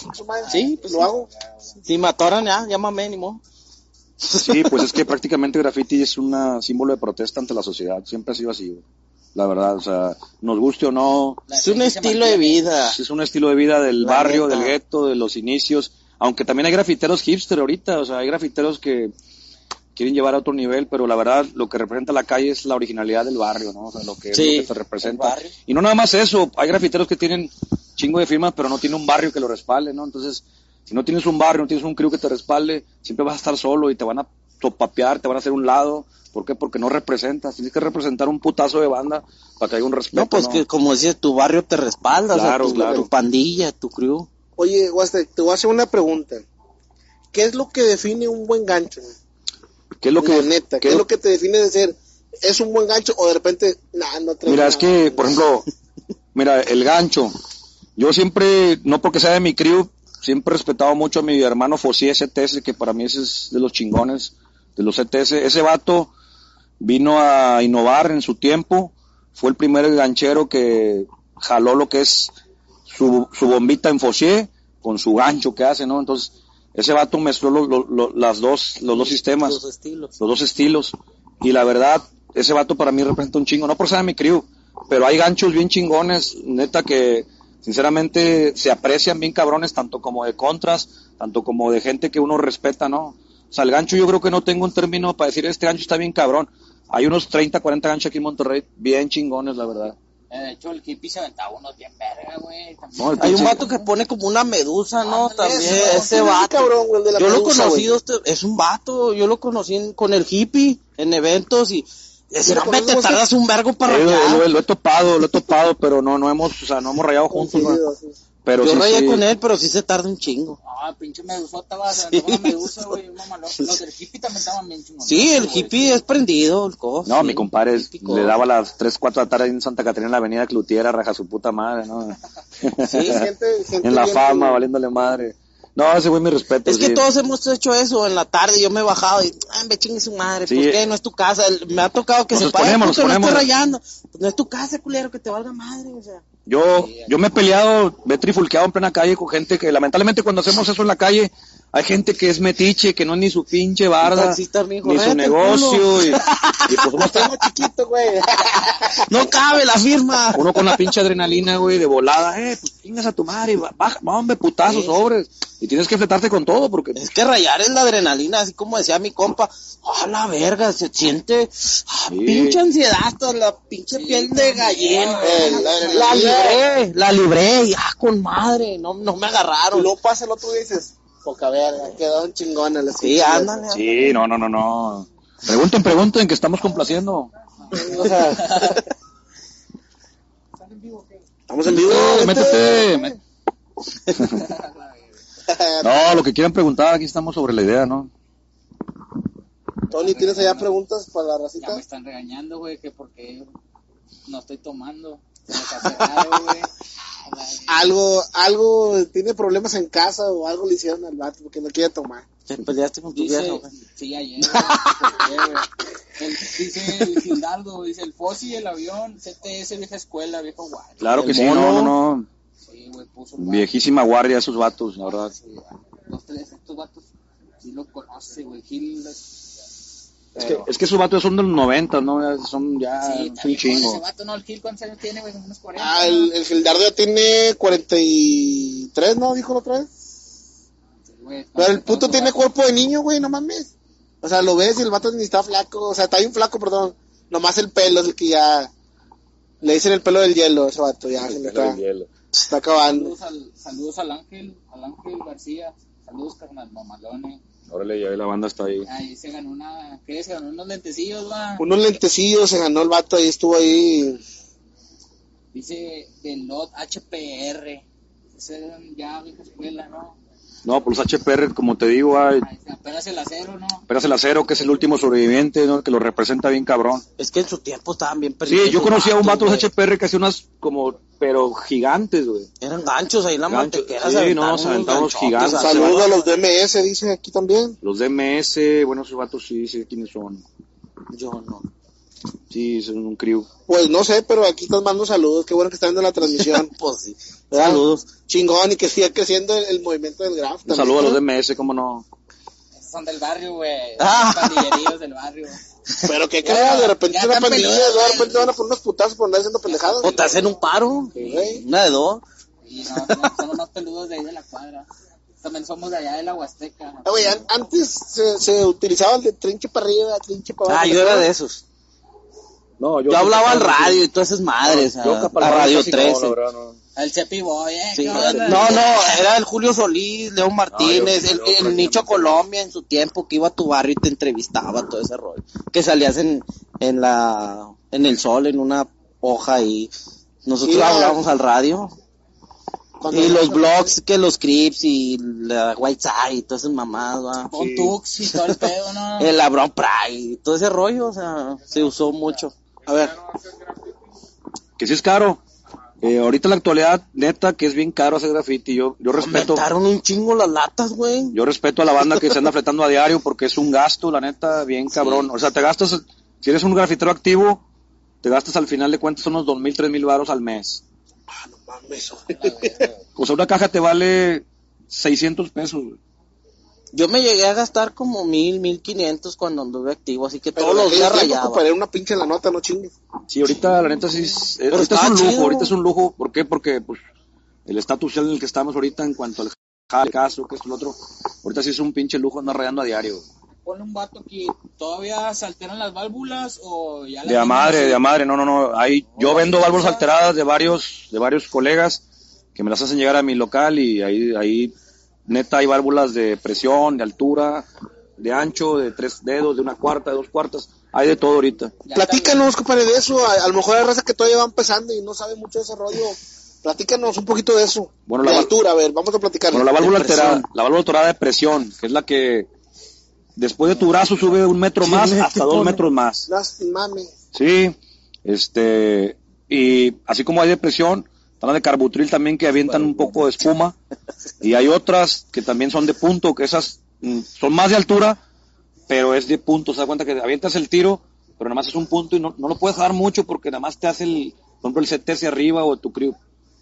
Sí, pues lo sí. hago. Si me atoran ya, llámame, ni modo. Sí, pues es que <laughs> prácticamente el graffiti es un símbolo de protesta ante la sociedad. Siempre ha sido así, güey. La verdad, o sea, nos guste o no, La Es un estilo de vida. es un estilo de vida del La barrio, neta. del gueto, de los inicios. Aunque también hay grafiteros hipster ahorita, o sea, hay grafiteros que quieren llevar a otro nivel, pero la verdad lo que representa la calle es la originalidad del barrio, ¿no? O sea, lo que, es Sí, lo que te representa. Y no nada más eso, hay grafiteros que tienen chingo de firmas, pero no tienen un barrio que lo respalde, ¿no? Entonces, si no tienes un barrio, no tienes un crew que te respalde, siempre vas a estar solo y te van a topapear, te van a hacer un lado. ¿Por qué? Porque no representas. Tienes que representar un putazo de banda para que haya un respeto. No, pues que como dices, tu barrio te respalda, Claro, o sea, tu, claro. tu pandilla, tu crew. Oye, Guaste, te voy a hacer una pregunta. ¿Qué es lo que define un buen gancho? ¿Qué es lo que, neta, ¿qué, es lo que te define de ser? ¿Es un buen gancho o de repente, nah, no Mira, nada? es que, por ejemplo, mira, el gancho. Yo siempre, no porque sea de mi crew, siempre he respetado mucho a mi hermano Fossi STS, que para mí ese es de los chingones, de los ETS. Ese vato vino a innovar en su tiempo, fue el primer ganchero que jaló lo que es su, su bombita en Fossier con su gancho que hace, ¿no? Entonces, ese vato mezcló lo- lo- lo- las dos, los dos sistemas Los estilos. los dos estilos. Y la verdad, ese vato para mí representa un chingo, no por ser de mi crew, pero hay ganchos bien chingones, neta que sinceramente se aprecian bien cabrones, tanto como de contras, tanto como de gente que uno respeta, ¿no? O sea, el gancho yo creo que no tengo un término para decir este gancho está bien cabrón. Hay unos 30, 40 ganchos aquí en Monterrey bien chingones, la verdad. Eh, de hecho, el hippie se aventaba unos bien verga, güey. No, Hay un vato que pone como una medusa, ¿no? Ándale, También, ese, ese ese vato. cabrón, güey, de la yo lo he medusa, conocido, este- es un vato, yo lo conocí en- con el hippie en eventos y ¿Lo no, me te tardas un vergo para Eh, rayar. lo, lo he topado, lo he topado, pero no, no hemos, o sea, no hemos rayado juntos, ¿no? Coincidido, sí. Pero Yo sí, rayé sí. con él, pero sí se tarda un chingo. Ah, pinche medusota, va, aventó una medusa, güey, un mamalón. <laughs> Los del hippie también estaban bien chingones. Sí, el hippie es prendido, el cojo. No, sí. mi compadre le daba las 3, 4 de la tarde en Santa Catarina en la avenida Clutiera, raja su puta madre, ¿no? <laughs> Sí. <laughs> Gente- gente en la bien- fama, valiéndole madre. No, ese güey mi respeto. Es que sí. todos hemos hecho eso en la tarde. Yo me he bajado y, ay, me chingue su madre. Sí. ¿Por qué? No es tu casa. Me ha tocado que Nos se pare porque nos no esté exponemos. rayando. Pues no es tu casa, culero, que te valga madre. O sea. Yo, yo me he peleado, me he trifulqueado en plena calle con gente que lamentablemente cuando hacemos eso en la calle, hay gente que es metiche, que no es ni su pinche barda, mijo, ni su negocio, y, <laughs> y pues uno, está- Tengo chiquito, güey. <laughs> No cabe la firma. uno con la pinche adrenalina, güey, de volada, eh, pues chingas a tu madre, va- baja, hombre, putazos, Sí. sobres, y tienes que fletarte con todo, porque Es que rayar es la adrenalina, así como decía mi compa. Ah, la verga, se siente ah, Sí. pinche ansiedad hasta la pinche piel de gallina. Eh, la libré, la libré, y ah, con madre, no, no me Y agarraron. luego pasa el otro y dices, poca verga, quedaron chingones las Sí, ándale. sí, no, no, no, no. Pregunten, pregunten, que estamos complaciendo. O sea, Estamos en vivo. Eh, vete. métete, mé- <laughs> No, lo que quieran preguntar, aquí estamos sobre la idea, ¿no? Tony, ¿tienes allá preguntas para la Ya racita? me están regañando, güey, que porque no estoy tomando. Se me güey. Algo, algo, tiene problemas en casa o algo le hicieron al vato porque no quiere tomar. Te peleaste con tu Dice, güey. sí, ayer, dice el Gildardo, dice el Fossi, el avión, CTS, vieja escuela, viejo guay. Claro que El sí, mono. no, no, no. Sí, güey, puso el vato. Viejísima guardia esos vatos, la verdad. Sí. Los tres, estos vatos, sí lo conoce, güey. Gil, Es que, es que esos vatos son de los 90, ¿no? Son ya sí, un con ese chingo. vato, ¿no? El Gil, ¿cuántos años tiene, güey? Unos 40. Ah, el, el Gildardo ya tiene 43, ¿no? Dijo la otra vez. Güey, Pero el puto tiene vatos. cuerpo de niño, güey, no mames. O sea, lo ves y el vato ni está flaco, o sea, está bien flaco, perdón. Nomás el pelo es el que ya... Le dicen el pelo del hielo, ese vato, ya se le está, está acabando. Saludos al, saludos al Ángel, al Ángel García. Saludos, carnal, mamalones. Órale, ya la banda está ahí. Ahí se ganó una, ¿qué? Se ganó unos lentecillos, va. Unos lentecillos se ganó el vato, ahí estuvo ahí. Dice del lot HPR. Ese es ya vieja escuela, ¿no? No, pues los HPR, como te digo, hay, apenas el acero, ¿no? Esperas el acero, que es el último sobreviviente, ¿no? Que lo representa bien cabrón. Es que en su tiempo estaban bien perdidos. Sí, yo esos conocí a un vato de vatos, HPR que hacía unas como, pero gigantes, güey. Eran ganchos ahí en la Ganchos, mantequera. sí, no, se aventaban unos gigantes. Saludos a los DMS, dice aquí también. Los DMS, bueno, esos vatos sí sé quiénes son. Yo no. Sí, son un crew. Pues no sé, pero aquí están mandando saludos, qué bueno que están viendo la transmisión. <laughs> Pues sí. ¿verdad? Saludos. Chingón y que siga creciendo el, el movimiento del graf. Un también, saludo a los ¿no? DMS, cómo no. Esos son del barrio, güey. <laughs> Ah. Pandillerillos del barrio. Pero que cagada, de repente una pandilla, de repente van a poner unos putazos por andar haciendo pendejadas. O te hacen un paro. Sí. Una de dos. Y no, no, son los más peludos de ahí de la cuadra. También somos de allá de la Huasteca. Ah, güey, an- antes se, se utilizaba el de trinche para arriba, trinche para abajo. Ah, yo era de esos. No, Yo hablaba al radio y todas esas madres. a, a Radio 13. El Chepi Boy, eh. Sí, ¿qué no, no, era el Julio Solís, León Martínez, yo- el, yo el prácticamente- Nicho Colombia en su tiempo que iba a tu barrio y te entrevistaba, todo ese rollo. Que salías en, en la, en el sol, en una hoja y nosotros Sí, hablábamos al radio. Y los blogs, que los clips y la Whiteside y todas esas mamadas, ¿va? Con Tux y todo el pedo, ¿no? El Abraham Pride y todo ese rollo, o sea, se usó mucho. A ver, Que sí es caro. Eh, ahorita en la actualidad, neta, que es bien caro hacer graffiti. Yo, yo respeto, Aumentaron un chingo las latas, güey. yo respeto a la banda que se anda <laughs> fletando a diario porque es un gasto, la neta, bien cabrón. O sea, te gastas, si eres un grafitero activo, te gastas al final de cuentas unos dos mil, tres mil baros al mes. Ah, no mames. O sea, una caja te vale 600 pesos. güey. Yo me llegué a gastar como mil, mil quinientos cuando anduve activo, así que Pero todos los días rayaba. para una pinche la nota, no chingues. Sí, ahorita la neta sí es, ahorita es está un lujo, chido. ahorita es un lujo. ¿Por qué? Porque pues el estatus social en el que estamos ahorita en cuanto al jale, caso, que esto, lo otro, ahorita sí es un pinche lujo andar rayando a diario. Pone un vato aquí, ¿todavía se alteran las válvulas o ya De a madre, así? de a madre, no, no, no. Hay, yo vendo válvulas alteradas de varios, de varios colegas que me las hacen llegar a mi local y ahí, ahí, neta, hay válvulas de presión, de altura, de ancho, de tres dedos, de una cuarta, de dos cuartas. Hay de todo ahorita. Ya Platícanos, compadre, de eso. A, a lo mejor hay raza que todavía va empezando y no sabe mucho de ese rollo. Platícanos un poquito de eso. Bueno, de la- altura, a ver, vamos a platicar. Bueno, la válvula De presión. alterada, la válvula alterada de presión, que es la que después de tu brazo sube un metro más hasta dos metros más. Sí, este, y así como hay de presión, están las de carbutril también que avientan un poco de espuma, y hay otras que también son de punto, que esas mm, son más de altura, pero es de punto, se da cuenta que avientas el tiro, pero nada más es un punto y no, no lo puedes dar mucho porque nada más te hace el, por ejemplo, el CT hacia arriba o tu crew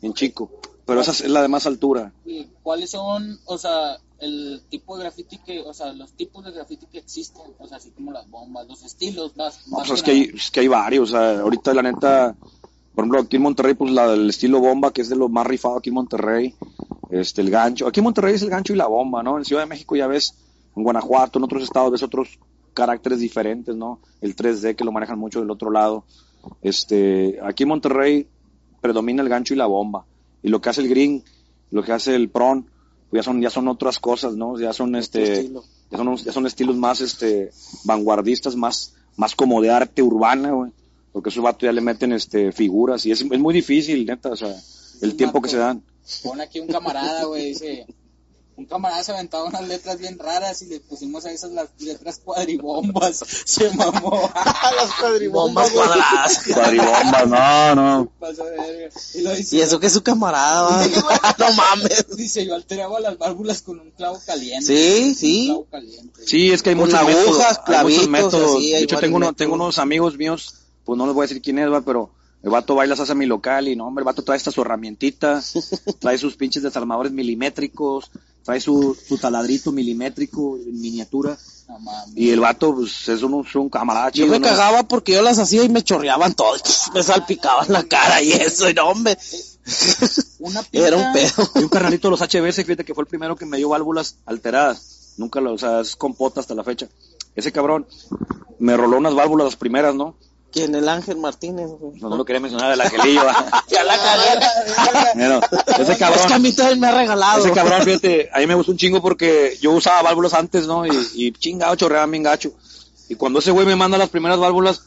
en chico, pero esa es la de más altura. ¿Y ¿Cuáles son, o sea, el tipo de graffiti que, o sea, los tipos de graffiti que existen? O sea, así como las bombas, los estilos más. No, pues es, que hay, es que hay varios, o sea, ahorita la neta, por ejemplo, aquí en Monterrey, pues la del estilo bomba, que es de lo más rifado aquí en Monterrey, este, el gancho, aquí en Monterrey es el gancho y la bomba, ¿no? En Ciudad de México ya ves, en Guanajuato, en otros estados ves otros caracteres diferentes, ¿no? El 3D que lo manejan mucho del otro lado, este, aquí en Monterrey predomina el gancho y la bomba, y lo que hace el green, lo que hace el pron, pues ya son, ya son otras cosas, ¿no? Ya son este, ya son, ya son estilos más este vanguardistas, más, más como de arte urbana, güey. Porque esos vatos ya le meten este figuras y es, es muy difícil, neta, o sea, el tiempo que se dan. Pone aquí un camarada, güey, dice. Un camarada se aventaba unas letras bien raras y le pusimos a esas las letras cuadribombas. <laughs> Se mamó. <laughs> las cuadribombas, Bombas cuadradas. <laughs> Cuadribombas, no, no. Y lo dice. Y eso que es su camarada, va. no mames. Dice, yo alteraba las válvulas con un clavo caliente. Sí, Un sí. clavo caliente. Sí, es que hay Con muchos agujas, métodos, hay muchos clavitos, métodos. así, de hay hecho, tengo, uno- tengo unos amigos míos, pues no les voy a decir quién es, va, pero el vato va y las hace a mi local y no, hombre, el vato trae esta su herramientita, <laughs> trae sus pinches desarmadores milimétricos, trae su, su taladrito milimétrico en miniatura. No. Y el vato, pues, es un, un camarada Yo me cagaba porque yo las hacía y me chorreaban todo. Me salpicaban la cara y eso, y no, hombre. <laughs> Una. Era un pedo. Y un carnalito de los HBS, fíjate que fue el primero que me dio válvulas alteradas. Nunca lo, o sea, es compota hasta la fecha. Ese cabrón me roló unas válvulas las primeras, ¿no? ¿Quién? El Ángel Martínez, güey. No, no lo quería mencionar, el angelillo. <laughs> Ya la. Bueno, ese Es que a cabrón, mí también me ha regalado. ese cabrón, fíjate, a mí me gustó un chingo porque yo usaba válvulas antes, ¿no? Y, y chingado, chorreaban bien gacho. Y cuando ese güey me manda las primeras válvulas,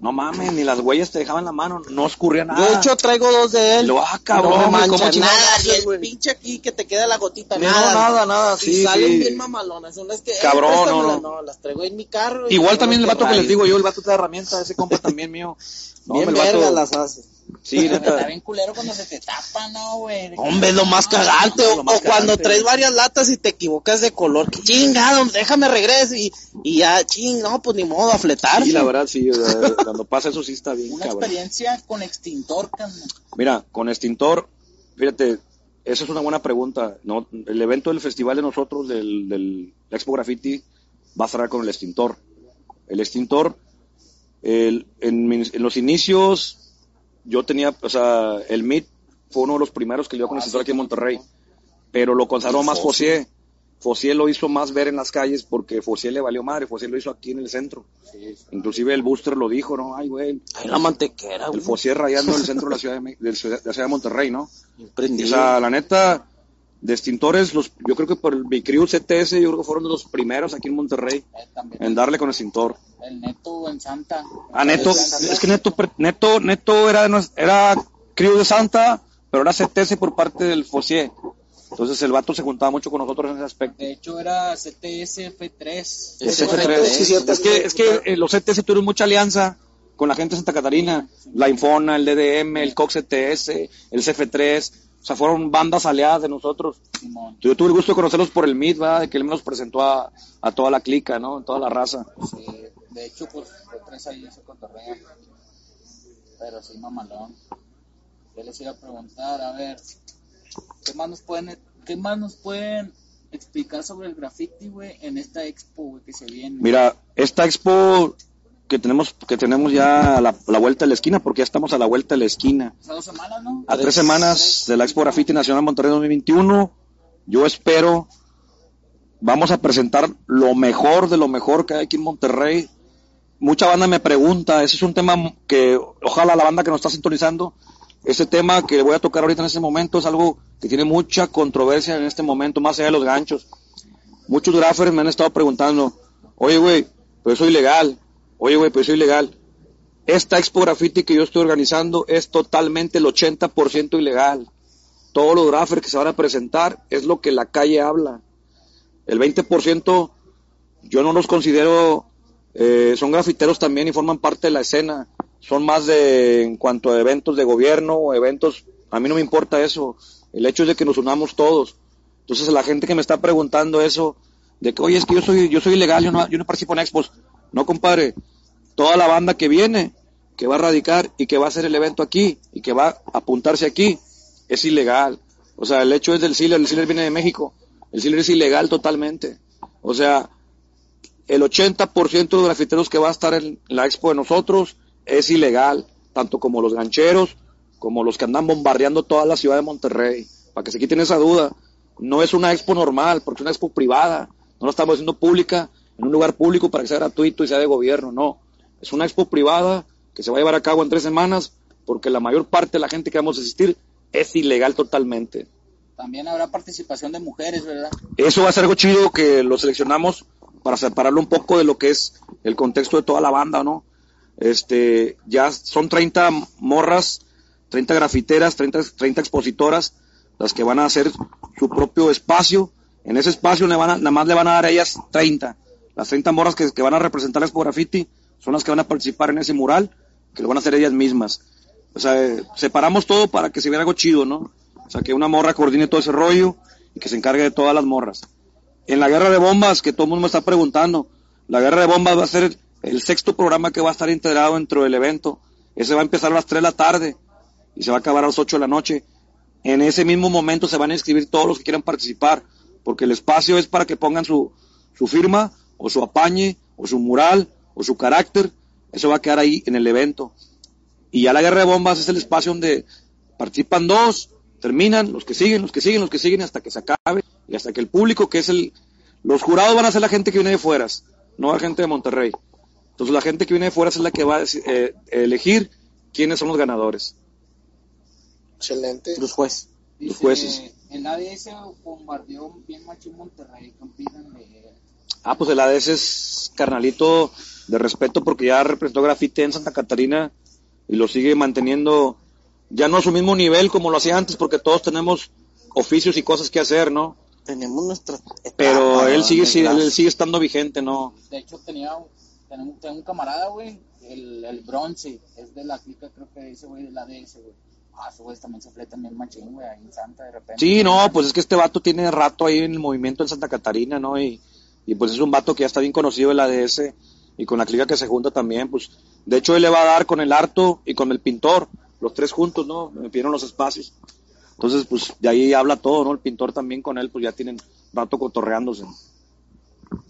no mames, ni las huellas te dejaban la mano, no escurría nada. De hecho, traigo dos de él. Y lo, ah, cabrón, no me mancha ¿cómo nada. Y el güey? pinche aquí que te queda la gotita. No, nada, nada, nada, Y sí, salen sí. bien mamalonas. Son las que. eh, Cabrón, préstamelas. no, no. las traigo en mi carro. y Igual también el vato que les digo yo, el vato trae herramienta, ese compa también mío. <laughs> No, Bien el verga vato, las hace. Sí, Está bien culero cuando se te tapa, ¿no, güey? Hombre, lo más cagante. no, O, lo más o cuando cagante. traes varias latas y te equivocas de color. Chingado, déjame regreso. Y, y ya, ching, no, pues ni modo, a fletar. Sí, la verdad, sí, o sea, <laughs> cuando pasa eso sí está bien, Una cabrón. experiencia con extintor, carnal. Mira, con extintor, fíjate, esa es una buena pregunta. ¿no? El evento del festival de nosotros, del, del Expo Graffiti, va a cerrar con el extintor. El extintor, el- en, mis- en los inicios, yo tenía, o sea, el MIT fue uno de los primeros que le dio con extintor aquí en Monterrey, pero lo consagró más Fossier. Fossier lo hizo más ver en las calles porque Fossier le valió madre, Fossier lo hizo aquí en el centro. Inclusive el booster lo dijo, ¿no? Ay, güey, Ay, la mantequera, el güey. Fossier rayando en el <laughs> centro de la ciudad de, la ciudad de Monterrey, ¿no? O sea, la neta, de extintores, los, yo creo que por el Bicrew CTS, yo creo que fueron de los primeros aquí en Monterrey Eh, en darle con extintor. El neto en Santa. Ah, Neto, es que Neto, Neto, Neto era, era Crew de Santa, pero era CTS por parte del Fossier. Entonces el vato se juntaba mucho con nosotros en ese aspecto. De hecho, era CTSF3. Ese Ese fue fue el tres. sí, cierto. es que, es que eh, los CTS tuvieron mucha alianza con la gente de Santa Catarina, la Infona, el DDM, el Cox ETS, el CF3, o sea, fueron bandas aliadas de nosotros. Simón. Yo tuve el gusto de conocerlos por el MIT, ¿verdad? De que él me los presentó a, a toda la clica, ¿no? Toda la raza. Sí, de hecho, pues, fue tres ahí ese cotorreo. Pero sí, mamalón. Yo les iba a preguntar, a ver, ¿qué más nos pueden, qué más nos pueden explicar sobre el graffiti, güey, en esta expo, güey, que se viene? Mira, esta expo que tenemos, que tenemos ya a la, a la vuelta de la esquina, porque ya estamos a la vuelta de la esquina. O sea, dos semanas, ¿no? A tres semanas de la Expo Graffiti Nacional Monterrey 2021, yo espero, vamos a presentar lo mejor de lo mejor que hay aquí en Monterrey. Mucha banda me pregunta, ese es un tema que ojalá la banda que nos está sintonizando, ese tema que voy a tocar ahorita en este momento es algo que tiene mucha controversia en este momento, más allá de los ganchos. Muchos graffers me han estado preguntando, oye güey, pero eso es ilegal, oye güey, eso es ilegal. Esta Expo Graffiti que yo estoy organizando es totalmente el 80% ilegal. Todos los graffers que se van a presentar es lo que la calle habla. El 20% yo no los considero, eh, son grafiteros también y forman parte de la escena. Son más de, en cuanto a eventos de gobierno o eventos, a mí no me importa eso. El hecho es de que nos unamos todos. Entonces la gente que me está preguntando eso, de que, oye, es que yo soy, yo soy ilegal, no, yo no participo en expos. No, compadre, toda la banda que viene, que va a radicar y que va a hacer el evento aquí y que va a apuntarse aquí, es ilegal. O sea, el hecho es del Sealer, el Sealer viene de México, el Sealer es ilegal totalmente. O sea, el 80% de los grafiteros que va a estar en la expo de nosotros es ilegal, tanto como los gancheros, como los que andan bombardeando toda la ciudad de Monterrey, para que se quiten esa duda. No es una expo normal, porque es una expo privada, no la estamos haciendo pública, en un lugar público para que sea gratuito y sea de gobierno, no. Es una expo privada que se va a llevar a cabo en tres semanas, porque la mayor parte de la gente que vamos a asistir es ilegal totalmente. También habrá participación de mujeres, ¿verdad? Eso va a ser algo chido que lo seleccionamos para separarlo un poco de lo que es el contexto de toda la banda, ¿no? Este, ya son 30 morras, 30 grafiteras, 30, 30 expositoras, las que van a hacer su propio espacio. En ese espacio le van a- nada más le van a dar a ellas 30. Las 30 morras que, van a representar la Expo Graffiti son las que van a participar en ese mural, que lo van a hacer ellas mismas. O sea, eh, separamos todo para que se vea algo chido, ¿no? O sea, que una morra coordine todo ese rollo y que se encargue de todas las morras. En la guerra de bombas, que todo el mundo me está preguntando, la guerra de bombas va a ser el sexto programa que va a estar integrado dentro del evento. Ese va a empezar a las 3 de la tarde y se va a acabar a las 8 de la noche. En ese mismo momento se van a inscribir todos los que quieran participar, porque el espacio es para que pongan su, su firma, o su apañe, o su mural, o su carácter. Eso va a quedar ahí en el evento. Y ya la guerra de bombas es el espacio donde participan dos, terminan, los que siguen, los que siguen, los que siguen, hasta que se acabe, y hasta que el público, que es el... Los jurados van a ser la gente que viene de fuera, no la gente de Monterrey. Entonces la gente que viene de fuera es la que va a eh, elegir quiénes son los ganadores. Excelente. Los jueces. Dice, Los jueces. El ADS bombardeó bien machín Monterrey, de... Ah, pues el ADS es carnalito de respeto porque ya representó grafite en Santa Catarina y lo sigue manteniendo ya no a su mismo nivel como lo hacía antes porque todos tenemos oficios y cosas que hacer, ¿no? Tenemos nuestra. Pero él sigue, él sigue estando vigente, ¿no? De hecho, tenía, tenemos, tengo un camarada, güey, el, el bronce, es de la clica, creo que ese güey, del ADS, güey. Ah, ese güey también se fleta bien machín, güey, ahí en Santa de repente. Sí, no, pues es que este vato tiene rato ahí en el movimiento en Santa Catarina, ¿no? Y, y pues es un vato que ya está bien conocido en la ADS y con la clica que se junta también, pues de hecho él le va a dar con el harto y con el pintor, los tres juntos, ¿no? Me pidieron los espacios. Entonces, pues de ahí habla todo, ¿no? El pintor también con él, pues ya tienen rato cotorreándose.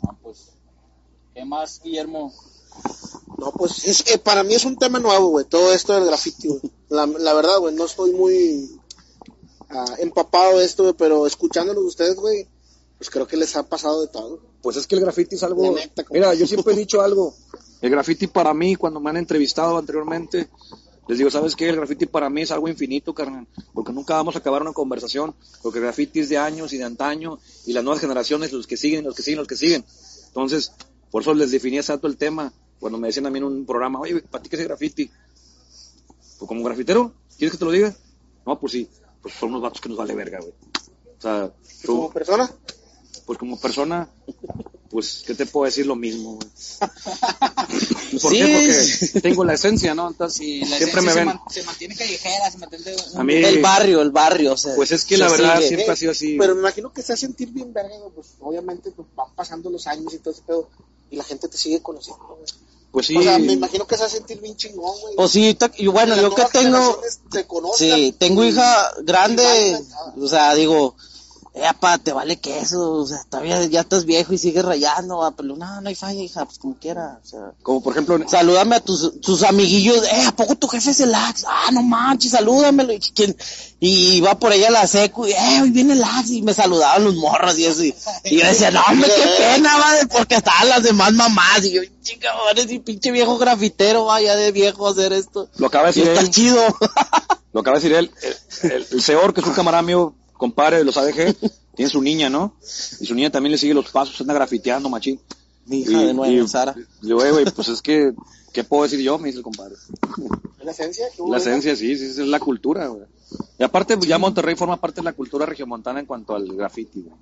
Ah, pues, ¿qué más, Guillermo? No, pues es, eh, para mí es un tema nuevo, güey, todo esto del graffiti, güey. La, la verdad, güey, no estoy muy ah, empapado de esto, güey, pero escuchándolos ustedes, güey, pues creo que les ha pasado de todo. Pues es que el graffiti es algo... Neta, Mira, yo siempre he dicho algo. El graffiti para mí, cuando me han entrevistado anteriormente, les digo, ¿sabes qué? El graffiti para mí es algo infinito, carnal. Porque nunca vamos a acabar una conversación. Porque el graffiti es de años y de antaño. Y las nuevas generaciones, los que siguen, los que siguen, los que siguen. Entonces, por eso les definí exacto el tema. Cuando me decían a mí en un programa, oye, ¿para ti qué es el graffiti? Pues como grafitero, ¿quieres que te lo diga? No, pues sí. Pues son unos vatos que nos vale verga, güey. O sea, tú- Como persona, pues como persona, pues, ¿qué te puedo decir? Lo mismo, güey. <laughs> ¿Por Sí. qué? Porque tengo la esencia, ¿no? Entonces, Sí, la siempre esencia me se, ven. man- se mantiene callejera, se mantiene un- A mí- El barrio, el barrio, o sea. Pues es que la verdad sigue. siempre ha sido así. Pero me imagino que se hace sentir bien verga, güey, pues obviamente pues, van pasando los años y todo ese pedo y la gente te sigue conociendo, güey. Pues sí. O sea, me imagino que se hace sentir bien chingón, güey. Pues sí, y bueno, yo que tengo, generaciones te conozcan. sí, tengo hija grande, o sea, digo, eh, pa, te vale queso, o sea, todavía ya estás viejo y sigues rayando, va, pero no, no hay falla, hija, pues como quiera, o sea. Como por ejemplo, Salúdame a tus, tus amiguillos, eh, ¿a poco tu jefe es el Ax? Ah, no manches, salúdamelo. Y, ¿quién? y iba por ella a la secu, y, eh, hoy viene el Ax, y me saludaban los morros y eso. Y, y yo decía, no, hombre, qué pena, va, porque estaban las demás mamás. Y yo, chica, y pinche viejo grafitero, vaya de viejo hacer esto. lo acaba de Y decir está él, chido. lo acaba de decir él, el, el, el Seor, que es un camarada mío, compadre de los ADG, <laughs> tiene su niña, ¿no? Y su niña también le sigue los pasos, anda grafiteando, machín. Mi hija de nuevo, Sara. Le digo, "Eh, güey, pues es que, ¿qué puedo decir yo? Me dice el compadre. La esencia. La esencia, sí, sí, es la cultura, güey. Y aparte, pues, ya Monterrey forma parte de la cultura regiomontana en cuanto al graffiti, güey.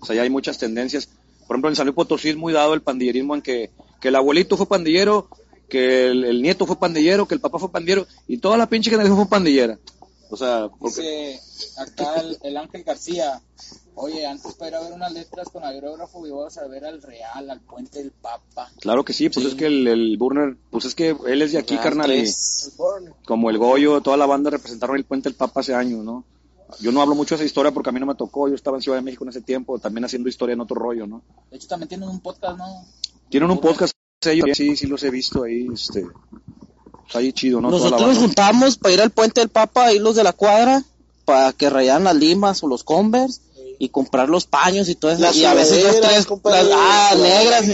O sea, ya hay muchas tendencias. Por ejemplo, en San Luis Potosí es muy dado el pandillerismo en que, que el abuelito fue pandillero, que el, el nieto fue pandillero, que el papá fue pandillero, y toda la pinche generación fue pandillera. O sea, porque... Dice acá el, el Ángel García. Oye, antes para ir a ver unas letras con aerógrafo, íbamos a ver al Real, al Puente del Papa. Claro que sí, pues es que el, el Burner, pues es que él es de aquí, carnal. El como el Goyo, toda la banda representaron el Puente del Papa hace años, ¿no? Yo no hablo mucho de esa historia porque a mí no me tocó, yo estaba en Ciudad de México en ese tiempo, también haciendo historia en otro rollo, ¿no? De hecho, también tienen un podcast, ¿no? Tienen un podcast ellos, sí, sí los he visto ahí, este, pues ahí chido, ¿no? Toda la Nosotros nos juntamos para ir al puente del Papa, ahí los de la cuadra, para que rayaran las limas o los Converse y comprar los paños y todo eso. Las y a veces dos, tres, las- ah, Las negras.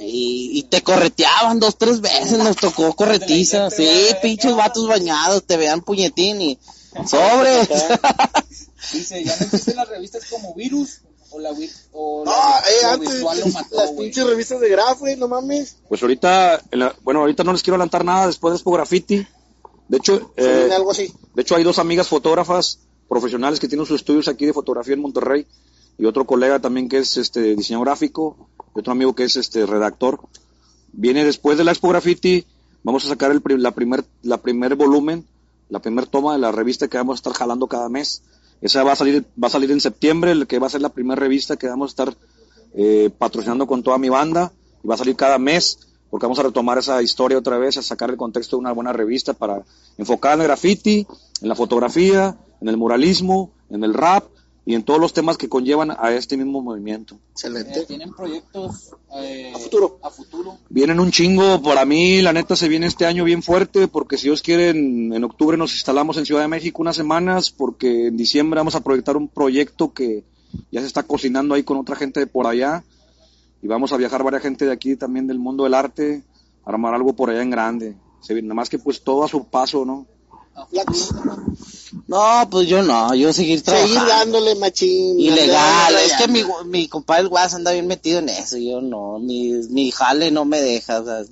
y te correteaban dos, tres veces, nos tocó corretiza. <laughs> Sí, pinches vatos bañados, te vean puñetín y sobres. <laughs> Dice, ya no existen las revistas como Virus o la, vi- o la- No, eh, lo antes visual lo mató, las pinches revistas de graf, güey, no mames. Pues ahorita, en la- bueno, ahorita no les quiero adelantar nada después de Expo Graffiti. De hecho, eh, viene algo así. De hecho, hay dos amigas fotógrafas profesionales que tienen sus estudios aquí de fotografía en Monterrey y otro colega también que es este diseñador gráfico y otro amigo que es este redactor. Viene después de la Expo Graffiti, vamos a sacar el, pri- la primer la primer volumen, la primer toma de la revista que vamos a estar jalando cada mes. Esa va a salir va a salir en septiembre, que va a ser la primera revista que vamos a estar eh, patrocinando con toda mi banda. Y va a salir cada mes porque vamos a retomar esa historia otra vez, a sacar el contexto de una buena revista para enfocar en el graffiti, en la fotografía, en el muralismo, en el rap y en todos los temas que conllevan a este mismo movimiento. Eh, Excelente. tienen proyectos eh, A futuro. A futuro. Vienen un chingo, para mí la neta se viene este año bien fuerte porque si Dios quiere en, en octubre nos instalamos en Ciudad de México unas semanas porque en diciembre vamos a proyectar un proyecto que ya se está cocinando ahí con otra gente de por allá y vamos a viajar varias gente de aquí también del mundo del arte, a armar algo por allá en grande. Se, nada más que pues todo a su paso, ¿no? No, pues yo no, yo seguir Seguir trabajando. dándole machín. Ilegal, es que mi, mi compadre el Guas anda bien metido en eso, yo no, mi, mi jale no me deja, o sea,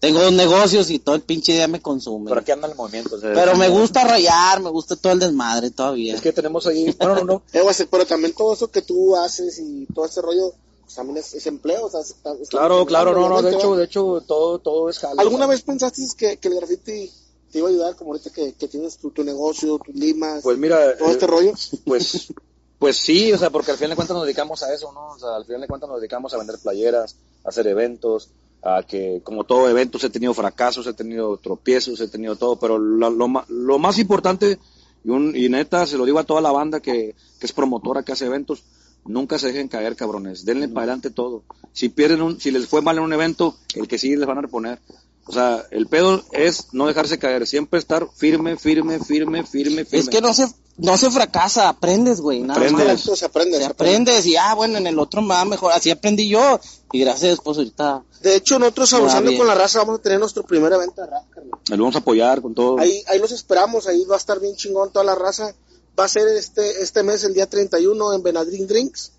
tengo dos negocios y todo el pinche día me consume. Pero aquí anda el movimiento. o sea, Pero me gusta rayar, me gusta todo el desmadre todavía. Es que tenemos ahí, no, no, no. <laughs> Eh, pero también todo eso que tú haces y todo ese rollo, pues también es, es empleo. O sea, está- está- Claro, claro, no, no, de hecho, de hecho, todo, todo es jale. ¿Alguna o sea. vez pensaste que, que el graffiti te iba a ayudar, como ahorita que, que tienes tu, tu negocio, tus limas, Pues mira, todo eh, este rollo? Pues, <laughs> pues sí, o sea, porque al final de cuentas nos dedicamos a eso, ¿no? O sea, al final de cuentas nos dedicamos a vender playeras, a hacer eventos, a que, como todo eventos, he tenido fracasos, he tenido tropiezos, he tenido todo, pero lo, lo, más importante, y, un, y neta, se lo digo a toda la banda que, que es promotora, que hace eventos, nunca se dejen caer, cabrones, denle para adelante todo. Si pierden un, si les fue mal en un evento, el que sigue les van a reponer. O sea, el pedo es no dejarse caer, siempre estar firme, firme, firme, firme, firme. Es que no se, no se fracasa, aprendes, güey, nada Aprendes. más. Exacto, se aprende. Se se aprende. aprendes y ah, bueno, en el otro me va mejor, así aprendí yo y gracias pues ahorita. De hecho, nosotros abusando con la raza vamos a tener nuestro primer evento de rap, carnal. Lo vamos a apoyar con todo. Ahí, ahí los esperamos, ahí va a estar bien chingón toda la raza. Va a ser este, este mes, el día 31, en Benadryl Drinks.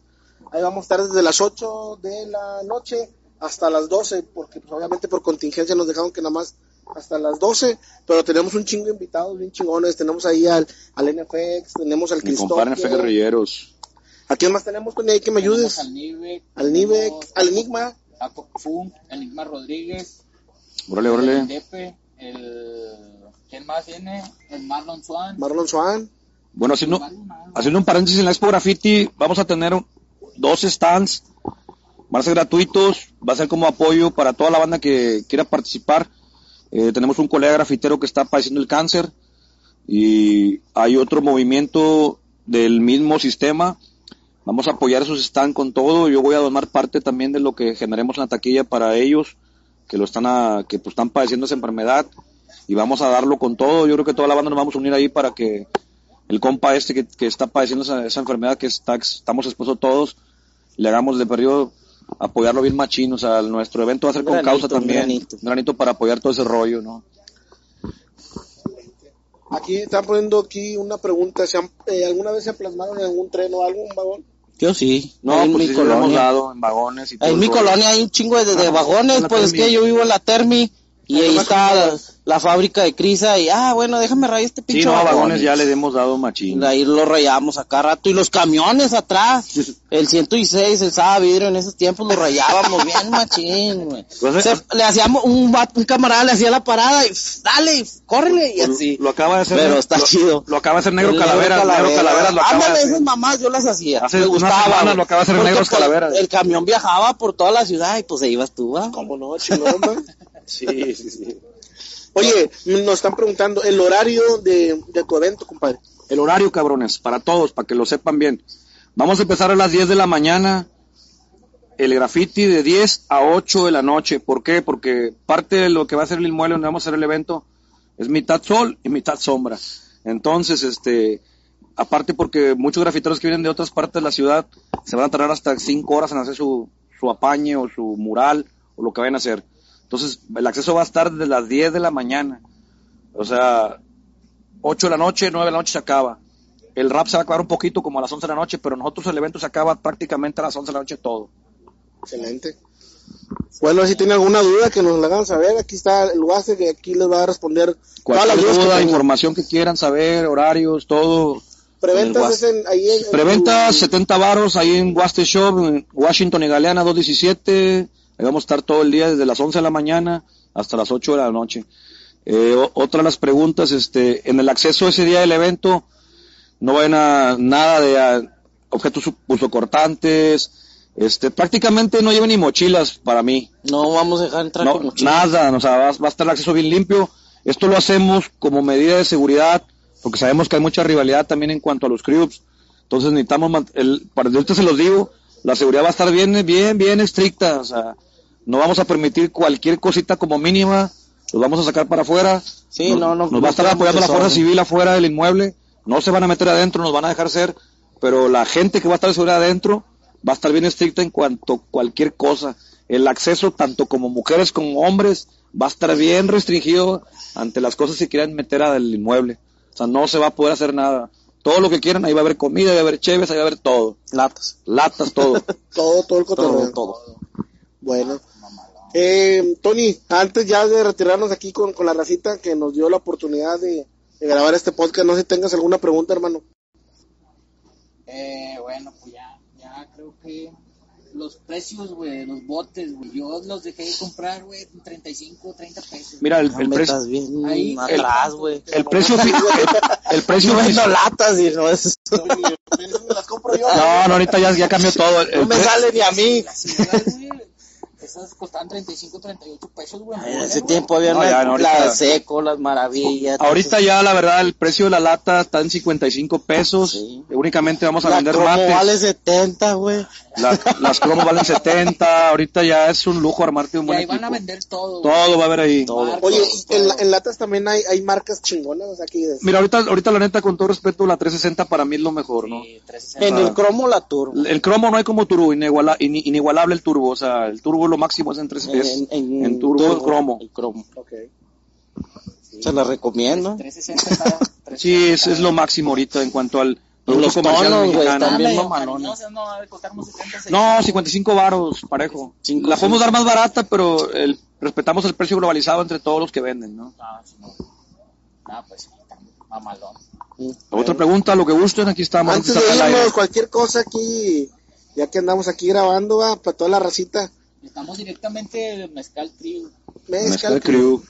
Ahí vamos a estar desde las 8 de la noche hasta las 12, porque pues, obviamente por contingencia nos dejaron que nada más hasta las 12, pero tenemos un chingo de invitados bien chingones. Tenemos ahí al, al NFX, tenemos al Cristóbal. Guerrilleros. ¿A quién más tenemos, Tony? Ahí que me ayudes. Tenemos Al Nive. Al Nive, al Enigma. A Enigma Rodríguez. Órale, El órale. Depe, el... ¿Quién más viene? El Marlon Swan. Marlon Swan. Bueno, haciendo, haciendo un paréntesis en la Expo Graffiti, vamos a tener dos stands, van a ser gratuitos, va a ser como apoyo para toda la banda que quiera participar. Eh, tenemos un colega grafitero que está padeciendo el cáncer y hay otro movimiento del mismo sistema. Vamos a apoyar esos stands con todo. Yo voy a donar parte también de lo que generemos en la taquilla para ellos que lo están que pues, están padeciendo esa enfermedad y vamos a darlo con todo. Yo creo que toda la banda nos vamos a unir ahí para que el compa este que, que está padeciendo esa, enfermedad que estamos expuestos todos, le hagamos de periodo apoyarlo bien machino. O sea, nuestro evento va a ser con Granito, causa también. granito. Un granito para apoyar todo ese rollo, ¿no? Aquí están poniendo aquí una pregunta. ¿Se han- eh, ¿Alguna vez se plasmaron en algún tren o algún vagón? Yo sí. No, en pues mi sí, lo hemos colonia. dado en vagones y todo. En mi rollo. colonia hay un chingo de, de Ah, vagones, pues es que yo vivo en la Termi y Ahí está la, vagones. la fábrica de Crisa y, ah, bueno, déjame rayar este pinche Sí, no, vagón. vagones ya les hemos dado machín. Ahí lo rayamos acá rato y los camiones atrás, <laughs> el 106, el Saba Vidrio en esos tiempos lo rayábamos bien machín, güey. Pues, eh, le hacíamos un, un camarada le hacía la parada y dale, córrele y Lo- así. Lo acaba de hacer. Pero está lo- chido. Lo acaba de hacer Negro El Calaveras. Negro Calaveras lo acaba de esas mamás yo las hacía. Hace Me gustaba. lo acaba de hacer pues, Calaveras. El camión viajaba por toda la ciudad y pues ahí ibas tú, ¿va? ¿Cómo no? Chingón. <laughs> Sí, <laughs> sí, sí. Oye, nos están preguntando el horario de, de tu evento, compadre. El horario, cabrones, para todos, para que lo sepan bien. Vamos a empezar a las 10 de la mañana. El graffiti de 10 a 8 de la noche. ¿Por qué? Porque parte de lo que va a ser el inmueble donde vamos a hacer el evento es mitad sol y mitad sombra. Entonces, este, aparte porque muchos grafiteros que vienen de otras partes de la ciudad se van a tardar hasta 5 horas en hacer su, su apañe o su mural o lo que vayan a hacer. Entonces, el acceso va a estar desde las 10 de la mañana. O sea, 8 de la noche, 9 de la noche se acaba. El rap se va a acabar un poquito como a las 11 de la noche, pero nosotros el evento se acaba prácticamente a las 11 de la noche todo. Excelente. Bueno, si tiene alguna duda que nos la hagan saber, aquí está el WhatsApp que aquí les va a responder todas las Cualquier dudas que duda, tengan. información que quieran saber, horarios, todo. Preventas es en, ahí en, en Preventas tu- 70 varos ahí en Waste Shop, en Washington y Galeana 217. Ahí vamos a estar todo el día desde las 11 de la mañana hasta las 8 de la noche. Eh, otra de las preguntas, este, en el acceso ese día del evento, no vayan a nada de a, objetos cortantes, este, prácticamente no lleven ni mochilas para mí. No vamos a dejar entrar No, con mochila. nada, o sea, va, va a estar el acceso bien limpio. Esto lo hacemos como medida de seguridad, porque sabemos que hay mucha rivalidad también en cuanto a los clubs. Entonces necesitamos, el, para ahorita se los digo, la seguridad va a estar bien, bien, bien estricta. O sea, no vamos a permitir cualquier cosita como mínima, los vamos a sacar para afuera. Sí, nos, no, no, Nos no va a estar apoyando la Fuerza. Civil afuera del inmueble. No se van a meter adentro, nos van a dejar ser, pero la gente que va a estar seguridad adentro va a estar bien estricta en cuanto a cualquier cosa. El acceso, tanto como mujeres como hombres, va a estar bien restringido ante las cosas que quieran meter al inmueble. O sea, no se va a poder hacer nada. Todo lo que quieran, ahí va a haber comida, ahí va a haber cheves, ahí va a haber todo. Latas. Latas, todo. <laughs> todo, todo el cotorreo. Todo, todo. Bueno. Eh, Tony, antes ya de retirarnos aquí con, con la racita que nos dio la oportunidad de, de grabar este podcast, no sé si tengas alguna pregunta, hermano. Eh, bueno, pues ya, ya creo que los precios, güey, los botes, güey, yo los dejé de comprar, güey, en 35, 30 pesos. Mira, el, No el precio, estás bien Ahí, atrás, güey. el precio, fi- el, el precio vendo latas y no es... <laughs> Oye, me las compro yo. No, no, ahorita ya, ya cambió todo. El- No el me sale ni a mí. Esas costaban 35, 38 pesos, güey. En ese tiempo había No, no, ahorita- las seco, las maravillas. Ahorita ya, la verdad, el precio de la lata está en 55 pesos. Sí. Únicamente vamos a la vender cromo mates. vale 70, güey. La- las cromos valen 70. Ahorita ya es un lujo armarte un Y buen ahí van a equipo. vender todo. güey. Todo va a haber ahí. Todo. Oye, y en, la- en latas también hay, hay marcas chingonas, o sea, que Mira, ahorita, ahorita la neta, con todo respeto, la 360 para mí es lo mejor, ¿no? Sí, 360. En el cromo la turbo. El cromo no hay como turbo, iniguala- in- inigualable el turbo. O sea, el turbo lo máximo es en, tres, es en, turbo, el cromo. El cromo. Se la recomiendo. 360 está- Sí, es, es lo máximo ahorita en cuanto al producto los comercial tonos, güey, mexicano. están bien mamalones. no, ha de costar como 70, 60. No, 55 varos, parejo. Cinco, la podemos cinco. dar más barata, pero el- respetamos el precio globalizado entre todos los que venden, ¿no? Ah, sí, no. Ah, pues sí. Mamalón. Otra pregunta, lo que gusten, aquí estamos. Antes de irnos, cualquier cosa aquí, ya que andamos aquí grabando, va, para toda la racita. Estamos directamente de Mezcal Trio. Mezcal Mezcal Crew. Crew.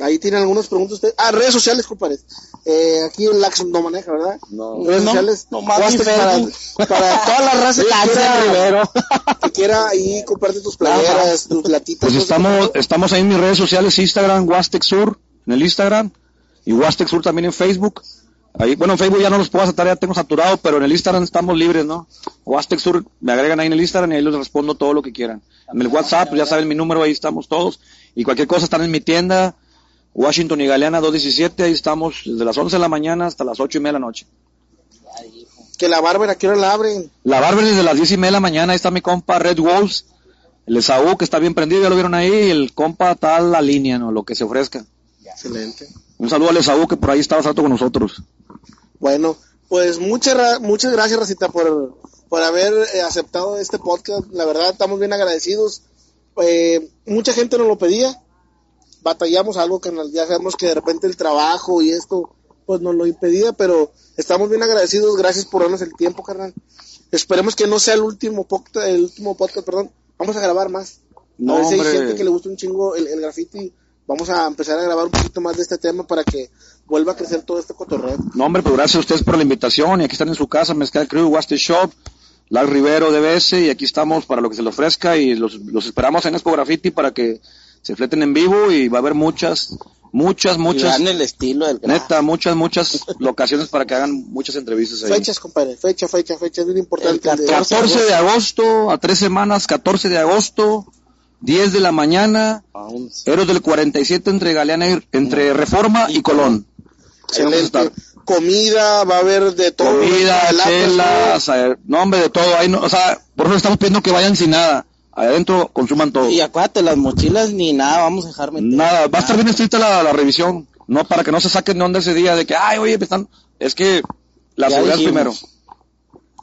Ahí tienen algunas preguntas ustedes. Ah, redes sociales, compadre. Eh, aquí el Lax no maneja, ¿verdad? No. Redes No, sociales. no para, para toda la raza que quiera, Rivero. que quiera ahí comprarte tus playeras, tus latitas. Pues estamos, estamos ahí en mis redes sociales, Instagram, Huastec Sur, en el Instagram, y Huastec Sur también en Facebook. Ahí, bueno, en Facebook ya no los puedo aceptar, ya tengo saturado, pero en el Instagram estamos libres, ¿no? Huastec Sur, me agregan ahí en el Instagram y ahí les respondo todo lo que quieran. En el WhatsApp, pues ya saben mi número, ahí estamos todos. Y cualquier cosa están en mi tienda, Washington y Galeana 217, ahí estamos desde las 11 de la mañana hasta las 8 y media de la noche. Que la Bárbara, ¿qué hora la abren? La Barber desde las 10 y media de la mañana, ahí está mi compa Red Wolves, el Esaú que está bien prendido, ya lo vieron ahí, y el compa tal la línea, ¿no? Lo que se ofrezca. Excelente. Un saludo al Esaú que por ahí estaba rato con nosotros. Bueno, pues muchas muchas gracias, Racita, por, por haber eh, aceptado este podcast. La verdad, estamos bien agradecidos. Eh, mucha gente nos lo pedía. Batallamos algo que ya sabemos que de repente el trabajo y esto pues nos lo impedía, pero estamos bien agradecidos. Gracias por darnos el tiempo, carnal. Esperemos que no sea el último podcast, el último podcast, perdón. Vamos a grabar más. No, a ver si hay gente que le gusta un chingo el, el graffiti. Vamos a empezar a grabar un poquito más de este tema para que vuelva a crecer todo este cotorreo. No, hombre, pero gracias a ustedes por la invitación. Y aquí están en su casa, Mezcal Crew, Waste Shop, Lar Rivero, DBS. Y aquí estamos para lo que se les ofrezca. Y los, los esperamos en Expo Graffiti para que se fleten en vivo. Y va a haber muchas, muchas, Y muchas, dan el estilo del graf. neta, muchas, muchas locaciones para que hagan muchas entrevistas ahí. Fechas, compadre, fecha, fecha, fecha, es bien importante. El 14. 14 de agosto, a tres semanas, 14 de agosto, 10 de la mañana, Héroes del 47 entre Galeana entre Reforma y Colón. Excelente. Comida, va a haber de todo. Comida, chelas, no hombre, de todo. Ahí no, o sea, por eso estamos pidiendo que vayan sin nada. Adentro consuman todo. Y acuérdate, las mochilas ni nada, vamos a dejar meter. Nada, va a estar bien estricta la, la revisión. No, para que no se saquen de onda ese día de que, ay, oye, están... Es que la Ya seguridad dijimos. primero.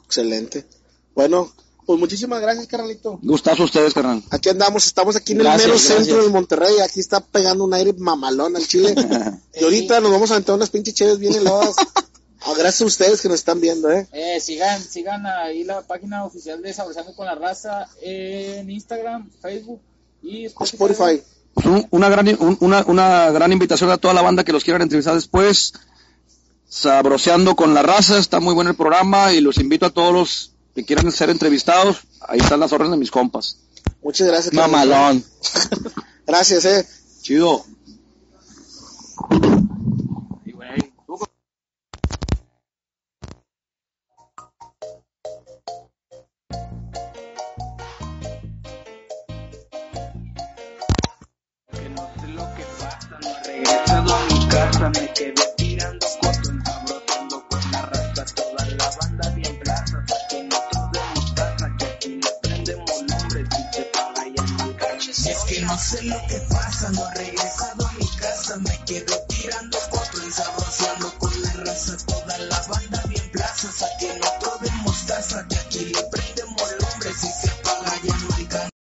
Excelente. Bueno, pues muchísimas gracias, carnalito. Gustazo a ustedes, carnal. Aquí andamos, estamos aquí en el mero gracias. centro de Monterrey. Aquí está pegando un aire mamalón al chile. <laughs> y ahorita nos vamos a aventar unas pinches chéves bien heladas. <laughs> Ah, gracias a ustedes que nos están viendo, ¿eh? Eh, sigan, sigan ahí la página oficial de Saboreando con la Raza en Instagram, Facebook y Spotify. Spotify. Pues un- una, gran, un- una, una gran invitación a toda la banda que los quieran entrevistar después. Sabroseando con la raza, está muy bueno el programa y los invito a todos los que quieran ser entrevistados. Ahí están las órdenes de mis compas. Muchas gracias. Mamalón. <laughs> Gracias, eh. Chido. Que no sé lo que pasa, no he regresado a mi casa, me quedé tirando no sé lo que pasa, no he regresado a mi casa, me quedé tirando coto, ensabrosando con la raza, toda la